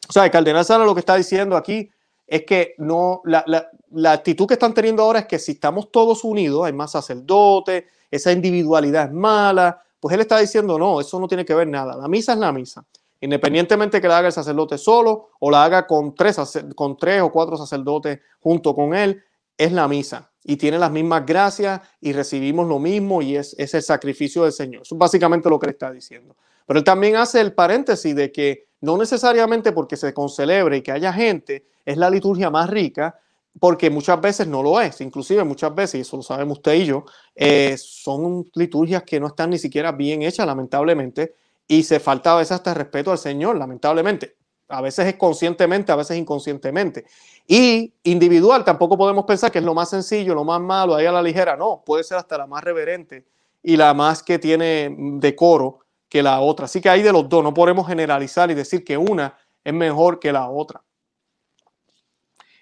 O sea, el cardenal Sara lo que está diciendo aquí es que no, la, la, actitud que están teniendo ahora es que si estamos todos unidos, hay más sacerdotes, esa individualidad es mala, pues él está diciendo, no, eso no tiene que ver nada, la misa es la misa, independientemente que la haga el sacerdote solo o la haga con tres, con tres o cuatro sacerdotes junto con él, es la misa y tiene las mismas gracias y recibimos lo mismo y es, es el sacrificio del Señor. Eso es básicamente lo que le está diciendo. Pero él también hace el paréntesis de que no necesariamente porque se concelebre y que haya gente es la liturgia más rica, porque muchas veces no lo es, inclusive muchas veces, y eso lo sabemos usted y yo, eh, son liturgias que no están ni siquiera bien hechas, lamentablemente, y se falta a veces hasta respeto al Señor, lamentablemente. A veces es conscientemente, a veces inconscientemente. Y individual, tampoco podemos pensar que es lo más sencillo, lo más malo, ahí a la ligera. No, puede ser hasta la más reverente y la más que tiene decoro que la otra. Así que hay de los dos, no podemos generalizar y decir que una es mejor que la otra.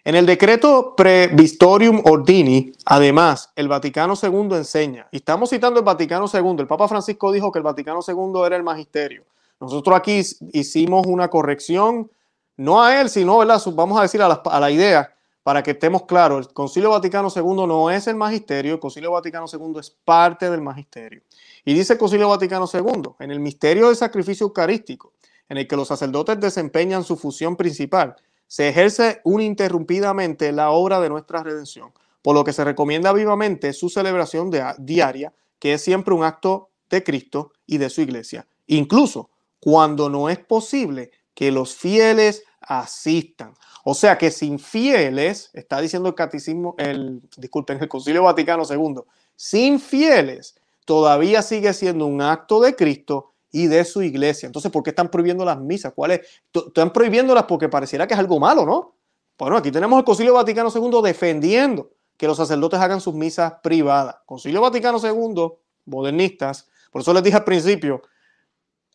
En el decreto Previstorium Ordini, además, el Vaticano II enseña, y estamos citando el Vaticano II, el Papa Francisco dijo que el Vaticano II era el magisterio. Nosotros aquí hicimos una corrección, no a él, sino, ¿verdad? Vamos a decir a la, a la idea, para que estemos claros, el Concilio Vaticano II no es el magisterio, el Concilio Vaticano II es parte del magisterio. Y dice el Concilio Vaticano II, en el misterio del sacrificio eucarístico, en el que los sacerdotes desempeñan su función principal, se ejerce uninterrumpidamente la obra de nuestra redención, por lo que se recomienda vivamente su celebración diaria, que es siempre un acto de Cristo y de su iglesia, incluso cuando no es posible que los fieles asistan. O sea que sin fieles, está diciendo el catecismo, el, disculpen, el Concilio Vaticano II, sin fieles todavía sigue siendo un acto de Cristo y de su iglesia. Entonces, ¿por qué están prohibiendo las misas? ¿Cuál es? Están prohibiéndolas porque pareciera que es algo malo, ¿no? Bueno, aquí tenemos el Concilio Vaticano II defendiendo que los sacerdotes hagan sus misas privadas. Concilio Vaticano II, modernistas, por eso les dije al principio,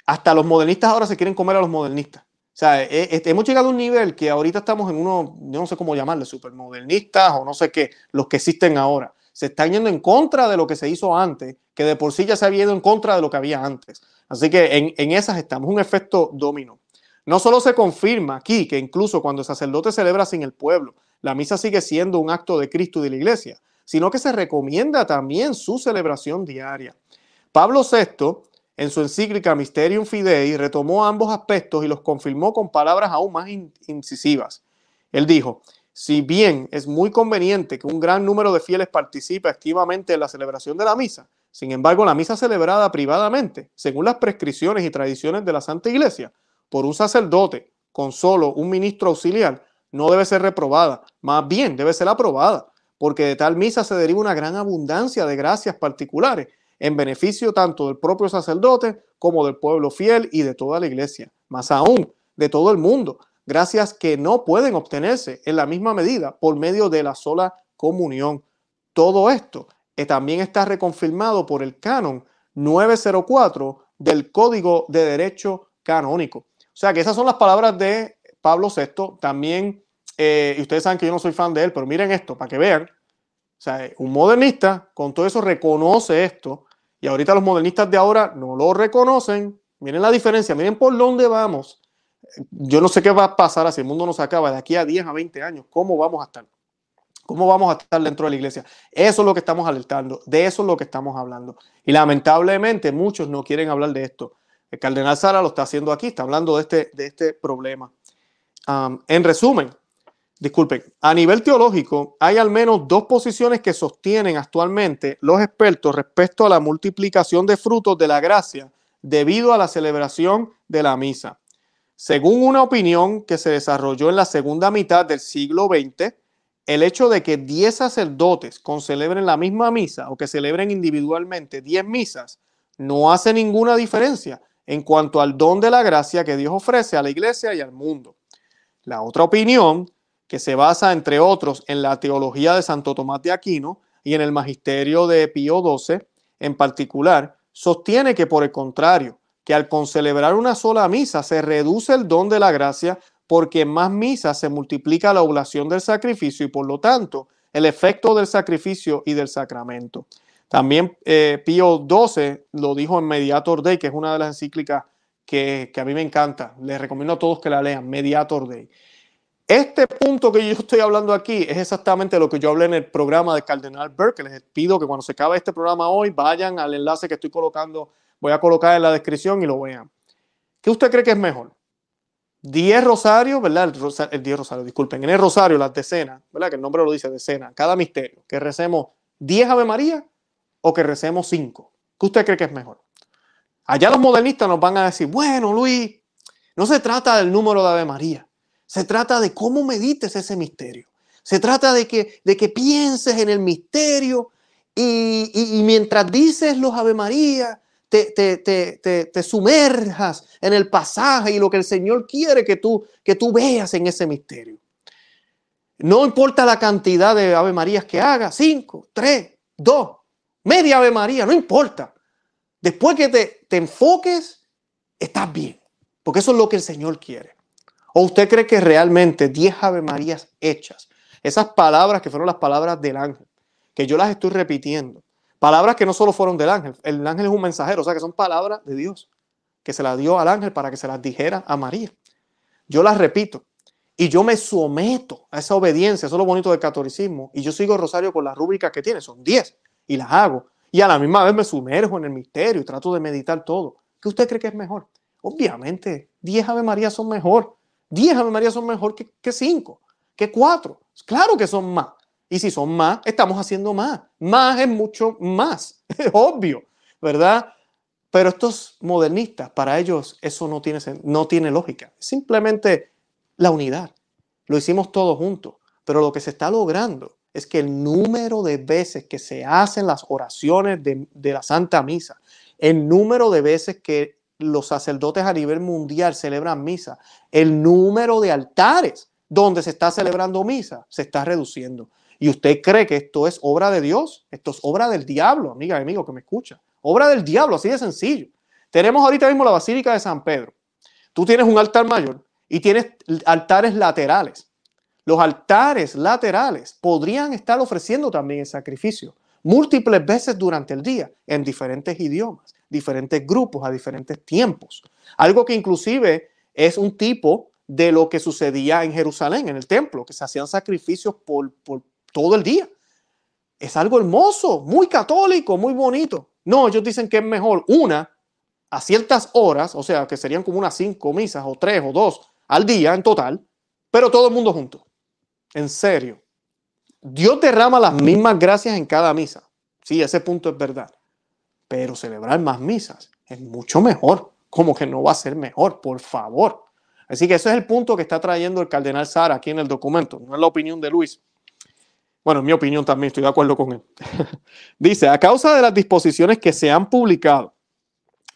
hasta los modernistas ahora se quieren comer a los modernistas. O sea, hemos llegado a un nivel que ahorita estamos en uno, yo no sé cómo llamarle, supermodernistas o no sé qué, los que existen ahora. Se están yendo en contra de lo que se hizo antes, que de por sí ya se había ido en contra de lo que había antes. Así que en, esas estamos, un efecto domino. No solo se confirma aquí que incluso cuando el sacerdote celebra sin el pueblo, la misa sigue siendo un acto de Cristo y de la iglesia, sino que se recomienda también su celebración diaria. Pablo VI, en su encíclica Mysterium Fidei, retomó ambos aspectos y los confirmó con palabras aún más incisivas. Él dijo, si bien es muy conveniente que un gran número de fieles participe activamente en la celebración de la misa, sin embargo, la misa celebrada privadamente, según las prescripciones y tradiciones de la Santa Iglesia, por un sacerdote con solo un ministro auxiliar, no debe ser reprobada, más bien debe ser aprobada, porque de tal misa se deriva una gran abundancia de gracias particulares en beneficio tanto del propio sacerdote como del pueblo fiel y de toda la iglesia, más aún de todo el mundo, gracias que no pueden obtenerse en la misma medida por medio de la sola comunión. Todo esto también está reconfirmado por el canon 904 del Código de Derecho Canónico. O sea que esas son las palabras de Pablo VI. También, eh, y ustedes saben que yo no soy fan de él, pero miren esto, para que vean. O sea, un modernista con todo eso reconoce esto. Y ahorita los modernistas de ahora no lo reconocen. Miren la diferencia, miren por dónde vamos. Yo no sé qué va a pasar si el mundo nos acaba de aquí a 10 a 20 años. ¿Cómo vamos a estar? ¿Cómo vamos a estar dentro de la iglesia? Eso es lo que estamos alertando, de eso es lo que estamos hablando. Y lamentablemente muchos no quieren hablar de esto. El cardenal Sara lo está haciendo aquí, está hablando de este, de este problema. en resumen, disculpen, a nivel teológico hay al menos dos posiciones que sostienen actualmente los expertos respecto a la multiplicación de frutos de la gracia debido a la celebración de la misa. Según una opinión que se desarrolló en la segunda mitad del siglo XX, el hecho de que 10 sacerdotes concelebren la misma misa o que celebren individualmente 10 misas no hace ninguna diferencia en cuanto al don de la gracia que Dios ofrece a la iglesia y al mundo. La otra opinión, que se basa entre otros en la teología de Santo Tomás de Aquino y en el magisterio de Pío XII en particular, sostiene que por el contrario, que al concelebrar una sola misa se reduce el don de la gracia porque más misas se multiplica la oblación del sacrificio y por lo tanto el efecto del sacrificio y del sacramento. También eh, Pío XII lo dijo en Mediator Dei, que es una de las encíclicas que, a mí me encanta. Les recomiendo a todos que la lean, Mediator Dei. Este punto que yo estoy hablando aquí es exactamente lo que yo hablé en el programa de Cardenal Burke. Les pido que cuando se acabe este programa hoy vayan al enlace que estoy colocando, voy a colocar en la descripción y lo vean. ¿Qué usted cree que es mejor? 10 rosarios, ¿verdad? El, 10 rosarios, disculpen. En el rosario, las decenas, ¿verdad? Que el nombre lo dice, decena, cada misterio. Que recemos 10 Ave María o que recemos 5. ¿Qué usted cree que es mejor? Allá los modernistas nos van a decir, bueno, Luis, no se trata del número de Ave María. Se trata de cómo medites ese misterio. Se trata de que, de que pienses en el misterio y, y mientras dices los Ave María, te, sumerjas en el pasaje y lo que el Señor quiere que tú, que tú veas en ese misterio. No importa la cantidad de Ave Marías que hagas, cinco, tres, dos, media Ave María, no importa. Después que te, te enfoques, estás bien, porque eso es lo que el Señor quiere. ¿O usted cree que realmente diez Ave Marías hechas, esas palabras que fueron las palabras del ángel, que yo las estoy repitiendo, Palabras que no solo fueron del ángel, el ángel es un mensajero, o sea que son palabras de Dios, que se las dio al ángel para que se las dijera a María. Yo las repito y yo me someto a esa obediencia, eso es lo bonito del catolicismo, y yo sigo rosario con las rúbricas que tiene, son 10, y las hago, y a la misma vez me sumerjo en el misterio y trato de meditar todo. ¿Qué usted cree que es mejor? Obviamente, 10 Ave María son mejor, 10 Ave María son mejor que, que 5, que 4, claro que son más. Y si son más, estamos haciendo más. Más es mucho más, [LAUGHS] es obvio, ¿verdad? Pero estos modernistas, para ellos eso no tiene, no tiene lógica. Simplemente la unidad. Lo hicimos todos juntos. Pero lo que se está logrando es que el número de veces que se hacen las oraciones de, de la Santa Misa, el número de veces que los sacerdotes a nivel mundial celebran misa, el número de altares donde se está celebrando misa se está reduciendo. ¿Y usted cree que esto es obra de Dios? Esto es obra del diablo, amiga y amigo que me escucha. Obra del diablo, así de sencillo. Tenemos ahorita mismo la Basílica de San Pedro. Tú tienes un altar mayor y tienes altares laterales. Los altares laterales podrían estar ofreciendo también el sacrificio múltiples veces durante el día en diferentes idiomas, diferentes grupos, a diferentes tiempos. Algo que inclusive es un tipo de lo que sucedía en Jerusalén, en el templo, que se hacían sacrificios por, por, todo el día. Es algo hermoso, muy católico, muy bonito. No, ellos dicen que es mejor una a ciertas horas, o sea, que serían como unas cinco misas o tres o dos al día en total, pero todo el mundo junto. En serio. Dios derrama las mismas gracias en cada misa. Sí, ese punto es verdad. Pero celebrar más misas es mucho mejor. Como que no va a ser mejor, por favor. Así que ese es el punto que está trayendo el cardenal Sara aquí en el documento. No es la opinión de Luis. Bueno, en mi opinión también estoy de acuerdo con él. [LAUGHS] Dice, a causa de las disposiciones que se han publicado,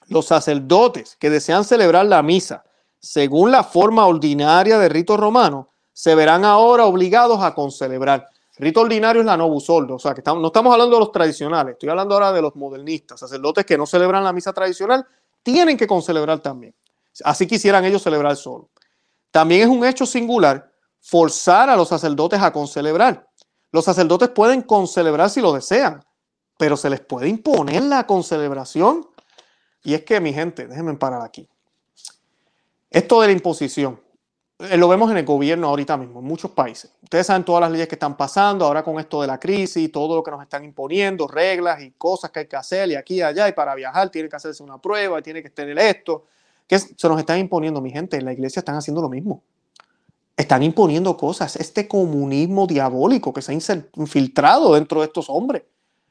los sacerdotes que desean celebrar la misa según la forma ordinaria del rito romano, se verán ahora obligados a concelebrar. Rito ordinario es la novus ordo, o sea, que no estamos hablando de los tradicionales, estoy hablando ahora de los modernistas, sacerdotes que no celebran la misa tradicional, tienen que concelebrar también. Así quisieran ellos celebrar solo. También es un hecho singular forzar a los sacerdotes a concelebrar. Los sacerdotes pueden concelebrar si lo desean, pero se les puede imponer la concelebración. Y es que, mi gente, déjenme parar aquí. Esto de la imposición, eh, lo vemos en el gobierno ahorita mismo, en muchos países. Ustedes saben todas las leyes que están pasando ahora con esto de la crisis, todo lo que nos están imponiendo, reglas y cosas que hay que hacer, y aquí y allá, y para viajar tiene que hacerse una prueba, y tiene que tener esto, que se nos están imponiendo, mi gente. En la iglesia están haciendo lo mismo están imponiendo cosas. Este comunismo diabólico que se ha infiltrado dentro de estos hombres.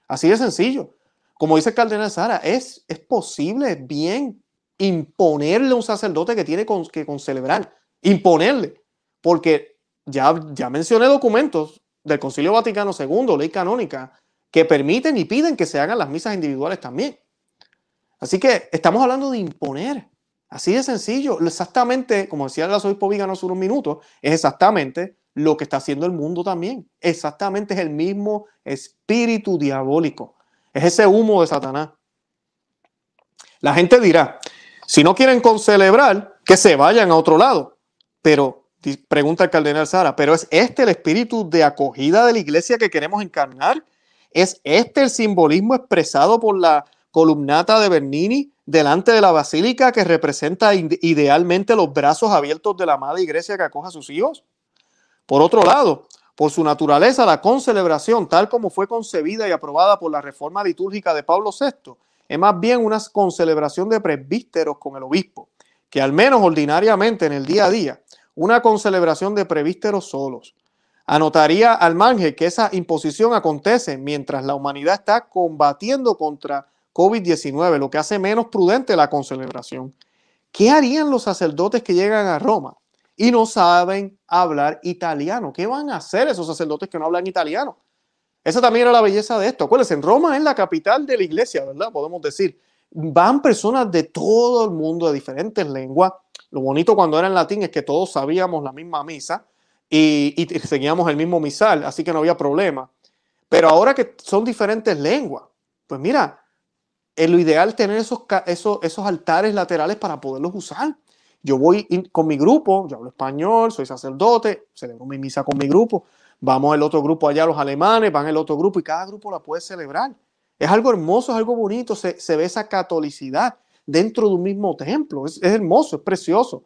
Así de sencillo. Como dice el cardenal Sara, es, es posible bien imponerle a un sacerdote que tiene que concelebrar. Imponerle. Porque ya, ya mencioné documentos del Concilio Vaticano II, ley canónica, que permiten y piden que se hagan las misas individuales también. Así que estamos hablando de imponer. Así de sencillo, exactamente, como decía el arzobispo Vígano hace unos minutos, es exactamente lo que está haciendo el mundo también. Exactamente es el mismo espíritu diabólico. Es ese humo de Satanás. La gente dirá, si no quieren concelebrar, que se vayan a otro lado. Pero pregunta el cardenal Sara, pero ¿es este el espíritu de acogida de la iglesia que queremos encarnar? ¿Es este el simbolismo expresado por la columnata de Bernini delante de la basílica que representa idealmente los brazos abiertos de la amada iglesia que acoja a sus hijos? Por otro lado, por su naturaleza, la concelebración, tal como fue concebida y aprobada por la reforma litúrgica de Pablo VI, es más bien una concelebración de presbíteros con el obispo, que al menos ordinariamente en el día a día, una concelebración de presbíteros solos. Anotaría al margen que esa imposición acontece mientras la humanidad está combatiendo contra COVID-19, lo que hace menos prudente la concelebración. ¿Qué harían los sacerdotes que llegan a Roma? y no saben hablar italiano. ¿Qué van a hacer esos sacerdotes que no hablan italiano? Esa también era la belleza de esto. Acuérdense, en Roma es la capital de la iglesia, ¿verdad? Podemos decir. Van personas de todo el mundo, de diferentes lenguas. Lo bonito cuando era en latín es que todos sabíamos la misma misa y, seguíamos el mismo misal, así que no había problema. Pero ahora que son diferentes lenguas, pues mira, es lo ideal tener esos, esos, esos altares laterales para poderlos usar. Yo voy con mi grupo, yo hablo español, soy sacerdote, celebro mi misa con mi grupo, vamos el otro grupo allá, los alemanes, van el otro grupo y cada grupo la puede celebrar. Es algo hermoso, es algo bonito, se, ve esa catolicidad dentro de un mismo templo, es, hermoso, es precioso.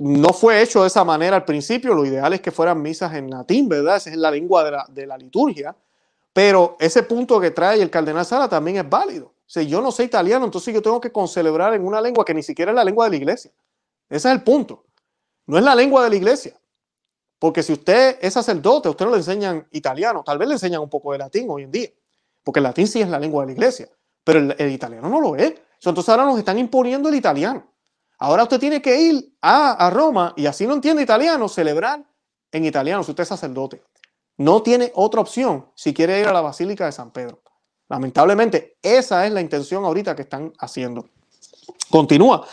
No fue hecho de esa manera al principio, lo ideal es que fueran misas en latín, ¿verdad? Esa es la lengua de la, de la liturgia, pero ese punto que trae el cardenal Sala también es válido. Si yo no sé italiano, entonces yo tengo que concelebrar en una lengua que ni siquiera es la lengua de la iglesia. Ese es el punto. No es la lengua de la iglesia. Porque si usted es sacerdote, usted no le enseñan italiano, tal vez le enseñan un poco de latín hoy en día, porque el latín sí es la lengua de la iglesia, pero el, italiano no lo es. Entonces ahora nos están imponiendo el italiano. Ahora usted tiene que ir a, a Roma y así no entiende italiano, celebrar en italiano si usted es sacerdote. No tiene otra opción si quiere ir a la Basílica de San Pedro. Lamentablemente, esa es la intención ahorita que están haciendo. Continúa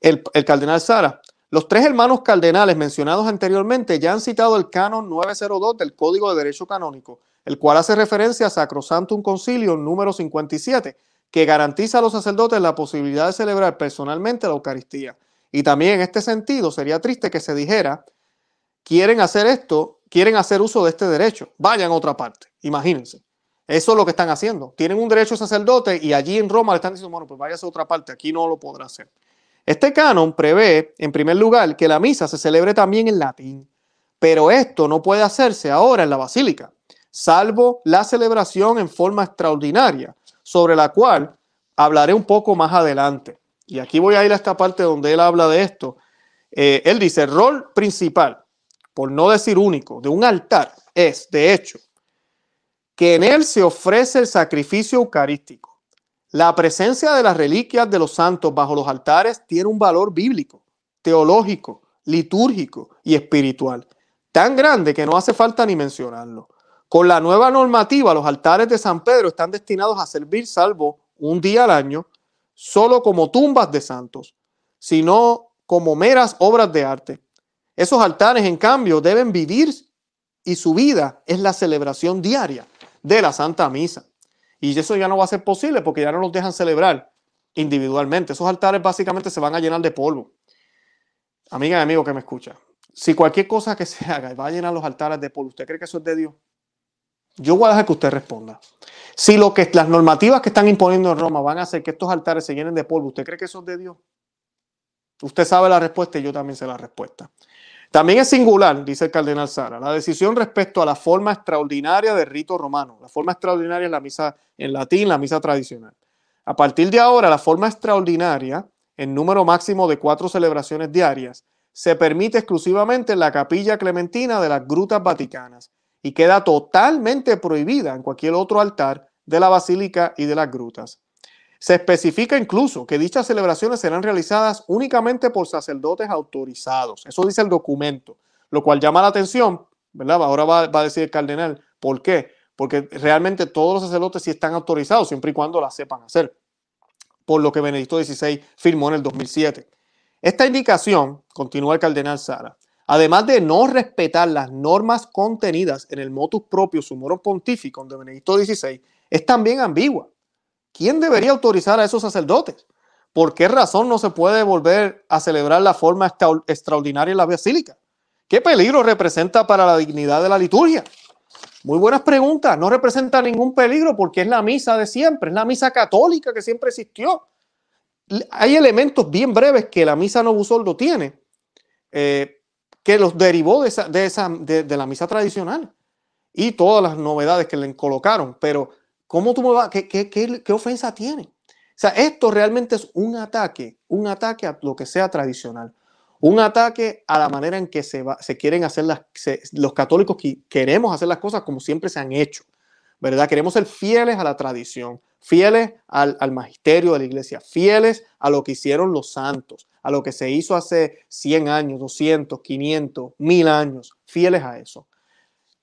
el, cardenal Sara. Los tres hermanos cardenales mencionados anteriormente ya han citado el canon 902 del Código de Derecho Canónico, el cual hace referencia a Sacrosantum Concilio número 57, que garantiza a los sacerdotes la posibilidad de celebrar personalmente la Eucaristía. Y también en este sentido sería triste que se dijera, quieren hacer esto, quieren hacer uso de este derecho, vayan a otra parte, imagínense. Eso es lo que están haciendo. Tienen un derecho sacerdote y allí en Roma le están diciendo, bueno, pues váyase a otra parte, aquí no lo podrá hacer. Este canon prevé, en primer lugar, que la misa se celebre también en latín, pero esto no puede hacerse ahora en la basílica, salvo la celebración en forma extraordinaria, sobre la cual hablaré un poco más adelante. Y aquí voy a ir a esta parte donde él habla de esto. Eh, él dice, el rol principal, por no decir único, de un altar es, de hecho, que en él se ofrece el sacrificio eucarístico la presencia de las reliquias de los santos bajo los altares tiene un valor bíblico, teológico, litúrgico y espiritual, tan grande que no hace falta ni mencionarlo. Con la nueva normativa, los altares de San Pedro están destinados a servir, salvo un día al año, solo como tumbas de santos, sino como meras obras de arte. Esos altares, en cambio, deben vivir y su vida es la celebración diaria de la Santa Misa. Y eso ya no va a ser posible porque ya no los dejan celebrar individualmente. Esos altares básicamente se van a llenar de polvo. Amiga y amigo que me escucha, si cualquier cosa que se [LAUGHS] haga va a llenar los altares de polvo, ¿usted cree que eso es de Dios? Yo voy a dejar que usted responda. Si lo que las normativas que están imponiendo en Roma van a hacer que estos altares se llenen de polvo, ¿usted cree que eso es de Dios? Usted sabe la respuesta y yo también sé la respuesta. También es singular, dice el cardenal Sara, la decisión respecto a la forma extraordinaria del rito romano. La forma extraordinaria es la misa en latín, la misa tradicional. A partir de ahora, la forma extraordinaria, en número máximo de cuatro celebraciones diarias, se permite exclusivamente en la capilla clementina de las grutas vaticanas y queda totalmente prohibida en cualquier otro altar de la basílica y de las grutas. Se especifica incluso que dichas celebraciones serán realizadas únicamente por sacerdotes autorizados. Eso dice el documento, lo cual llama la atención, ¿verdad? Ahora va, a decir el cardenal, ¿por qué? Porque realmente todos los sacerdotes sí están autorizados, siempre y cuando la sepan hacer, por lo que Benedicto XVI firmó en el 2007. Esta indicación, continúa el cardenal Sara, además de no respetar las normas contenidas en el motus propio sumorum pontifico de Benedicto XVI, es también ambigua ¿quién debería autorizar a esos sacerdotes? ¿Por qué razón no se puede volver a celebrar la forma extraordinaria en la basílica? ¿Qué peligro representa para la dignidad de la liturgia? Muy buenas preguntas. No representa ningún peligro porque es la misa de siempre, es la misa católica que siempre existió. Hay elementos bien breves que la misa no Novusoldo tiene, eh, que los derivó de, esa, de, la misa tradicional y todas las novedades que le colocaron. Pero, ¿cómo tú me vas? ¿Qué, qué, qué, qué ofensa tiene? O sea, esto realmente es un ataque, un ataque a lo que sea tradicional. Un ataque a la manera en que se, se quieren hacer las, los católicos que queremos hacer las cosas como siempre se han hecho, ¿verdad? Queremos ser fieles a la tradición, fieles al, al, magisterio de la iglesia, fieles a lo que hicieron los santos, a lo que se hizo hace 100 años, 200, 500, 1000 años, fieles a eso.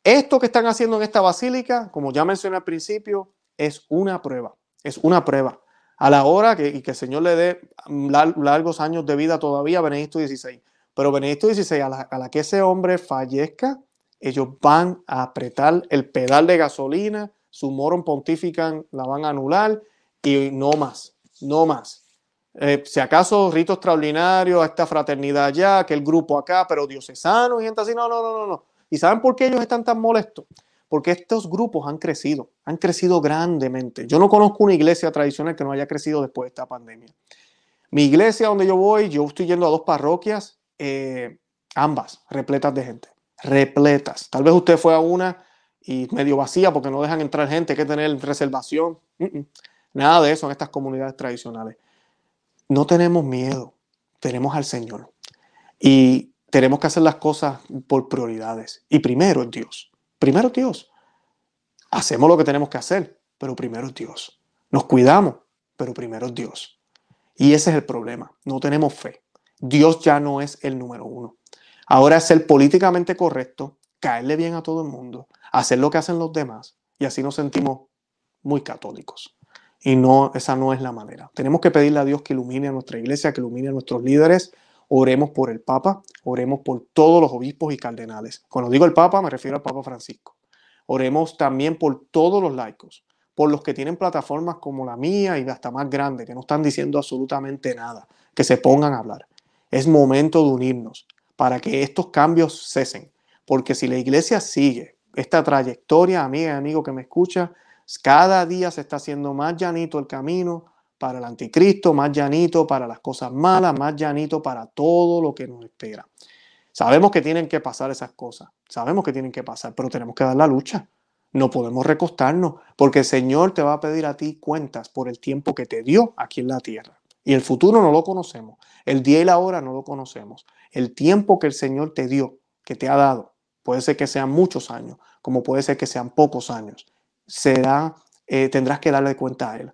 Esto que están haciendo en esta basílica, como ya mencioné al principio, es una prueba, es una prueba a la hora que, y que el Señor le dé largos años de vida todavía a Benedicto XVI. Pero Benedicto XVI, a la, a la que ese hombre fallezca, ellos van a apretar el pedal de gasolina, su moron pontifican la van a anular y no más, no más. Eh, si acaso rito extraordinario, esta fraternidad allá, que el grupo acá, pero diocesano y gente así, no, no, no, no, no. ¿Y saben por qué ellos están tan molestos? Porque estos grupos han crecido, han crecido grandemente. Yo no conozco una iglesia tradicional que no haya crecido después de esta pandemia. Mi iglesia donde yo voy, yo estoy yendo a dos parroquias, eh, ambas repletas de gente, repletas. Tal vez usted fue a una y medio vacía porque no dejan entrar gente, hay que tener reservación. Nada de eso en estas comunidades tradicionales. No tenemos miedo, tenemos al Señor. Y tenemos que hacer las cosas por prioridades. Y primero es Dios. Primero Dios. Hacemos lo que tenemos que hacer, pero primero Dios. Nos cuidamos, pero primero Dios. Y ese es el problema. No tenemos fe. Dios ya no es el número uno. Ahora es ser políticamente correcto, caerle bien a todo el mundo, hacer lo que hacen los demás y así nos sentimos muy católicos. Y no, esa no es la manera. Tenemos que pedirle a Dios que ilumine a nuestra iglesia, que ilumine a nuestros líderes, Oremos por el Papa, oremos por todos los obispos y cardenales. Cuando digo el Papa, me refiero al Papa Francisco. Oremos también por todos los laicos, por los que tienen plataformas como la mía y hasta más grande, que no están diciendo absolutamente nada, que se pongan a hablar. Es momento de unirnos para que estos cambios cesen, porque si la iglesia sigue esta trayectoria, amiga y amigo que me escucha, cada día se está haciendo más llanito el camino para el anticristo, más llanito para las cosas malas, más llanito para todo lo que nos espera. Sabemos que tienen que pasar esas cosas, sabemos que tienen que pasar, pero tenemos que dar la lucha. No podemos recostarnos, porque el Señor te va a pedir a ti cuentas por el tiempo que te dio aquí en la tierra. Y el futuro no lo conocemos, el día y la hora no lo conocemos. El tiempo que el Señor te dio, que te ha dado, puede ser que sean muchos años, como puede ser que sean pocos años. Será, eh, tendrás que darle cuenta a Él.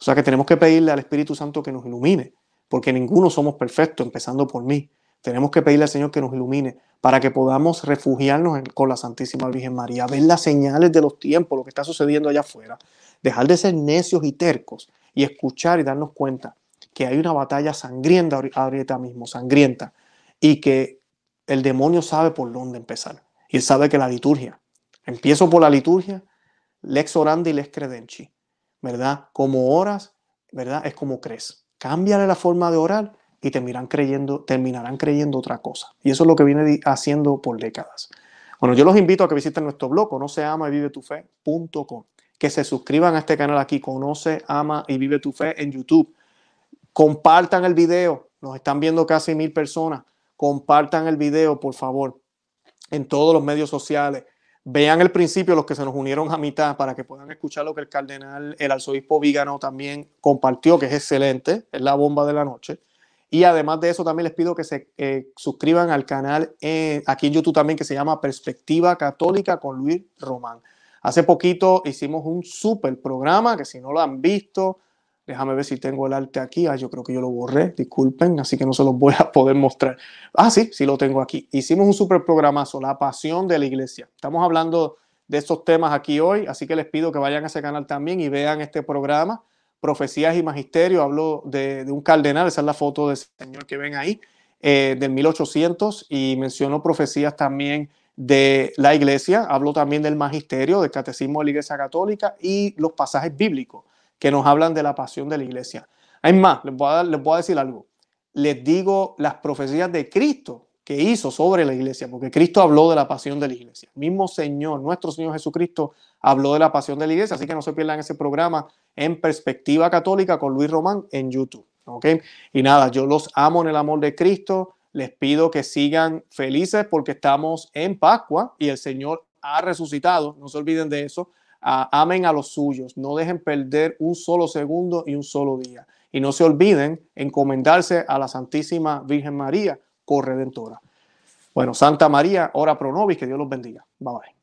O sea que tenemos que pedirle al Espíritu Santo que nos ilumine, porque ninguno somos perfectos, empezando por mí. Tenemos que pedirle al Señor que nos ilumine para que podamos refugiarnos con la Santísima Virgen María, ver las señales de los tiempos, lo que está sucediendo allá afuera, dejar de ser necios y tercos y escuchar y darnos cuenta que hay una batalla sangrienta ahorita mismo, sangrienta, y que el demonio sabe por dónde empezar. Y él sabe que la liturgia, empiezo por la liturgia, lex orandi lex credenci, ¿verdad? Como oras, ¿verdad? Es como crees. Cámbiale la forma de orar y terminarán creyendo, terminarán creyendo otra cosa. Y eso es lo que viene haciendo por décadas. Bueno, yo los invito a que visiten nuestro blog, conoce, ama y vive tu fe.com. Que se suscriban a este canal aquí, conoce, ama y vive tu fe en YouTube. Compartan el video, nos están viendo casi mil personas. Compartan el video, por favor, en todos los medios sociales. Vean el principio los que se nos unieron a mitad para que puedan escuchar lo que el cardenal, el arzobispo Vígano también compartió, que es excelente, es la bomba de la noche. Y además de eso, también les pido que se eh, suscriban al canal eh, aquí en YouTube también que se llama Perspectiva Católica con Luis Román. Hace poquito hicimos un super programa que si no lo han visto, Déjame ver si tengo el arte aquí. Ah, yo creo que yo lo borré, disculpen, así que no se los voy a poder mostrar. Ah, sí, sí lo tengo aquí. Hicimos un super programazo, La Pasión de la Iglesia. Estamos hablando de estos temas aquí hoy, así que les pido que vayan a ese canal también y vean este programa. Profecías y Magisterio, hablo de, un cardenal, esa es la foto del señor que ven ahí, eh, del 1800, y menciono profecías también de la iglesia, hablo también del magisterio, del catecismo de la iglesia católica y los pasajes bíblicos que nos hablan de la pasión de la iglesia. Hay más, les voy a, les voy decir algo. Les digo las profecías de Cristo que hizo sobre la iglesia, porque Cristo habló de la pasión de la iglesia. El mismo Señor, nuestro Señor Jesucristo, habló de la pasión de la iglesia, así que no se pierdan ese programa en Perspectiva Católica con Luis Román en YouTube. ¿ok? Y nada, yo los amo en el amor de Cristo, les pido que sigan felices porque estamos en Pascua y el Señor ha resucitado, no se olviden de eso. Amen a los suyos, no dejen perder un solo segundo y un solo día. Y no se olviden encomendarse a la Santísima Virgen María, corredentora. Bueno, Santa María, ora pro nobis, que Dios los bendiga. Bye bye.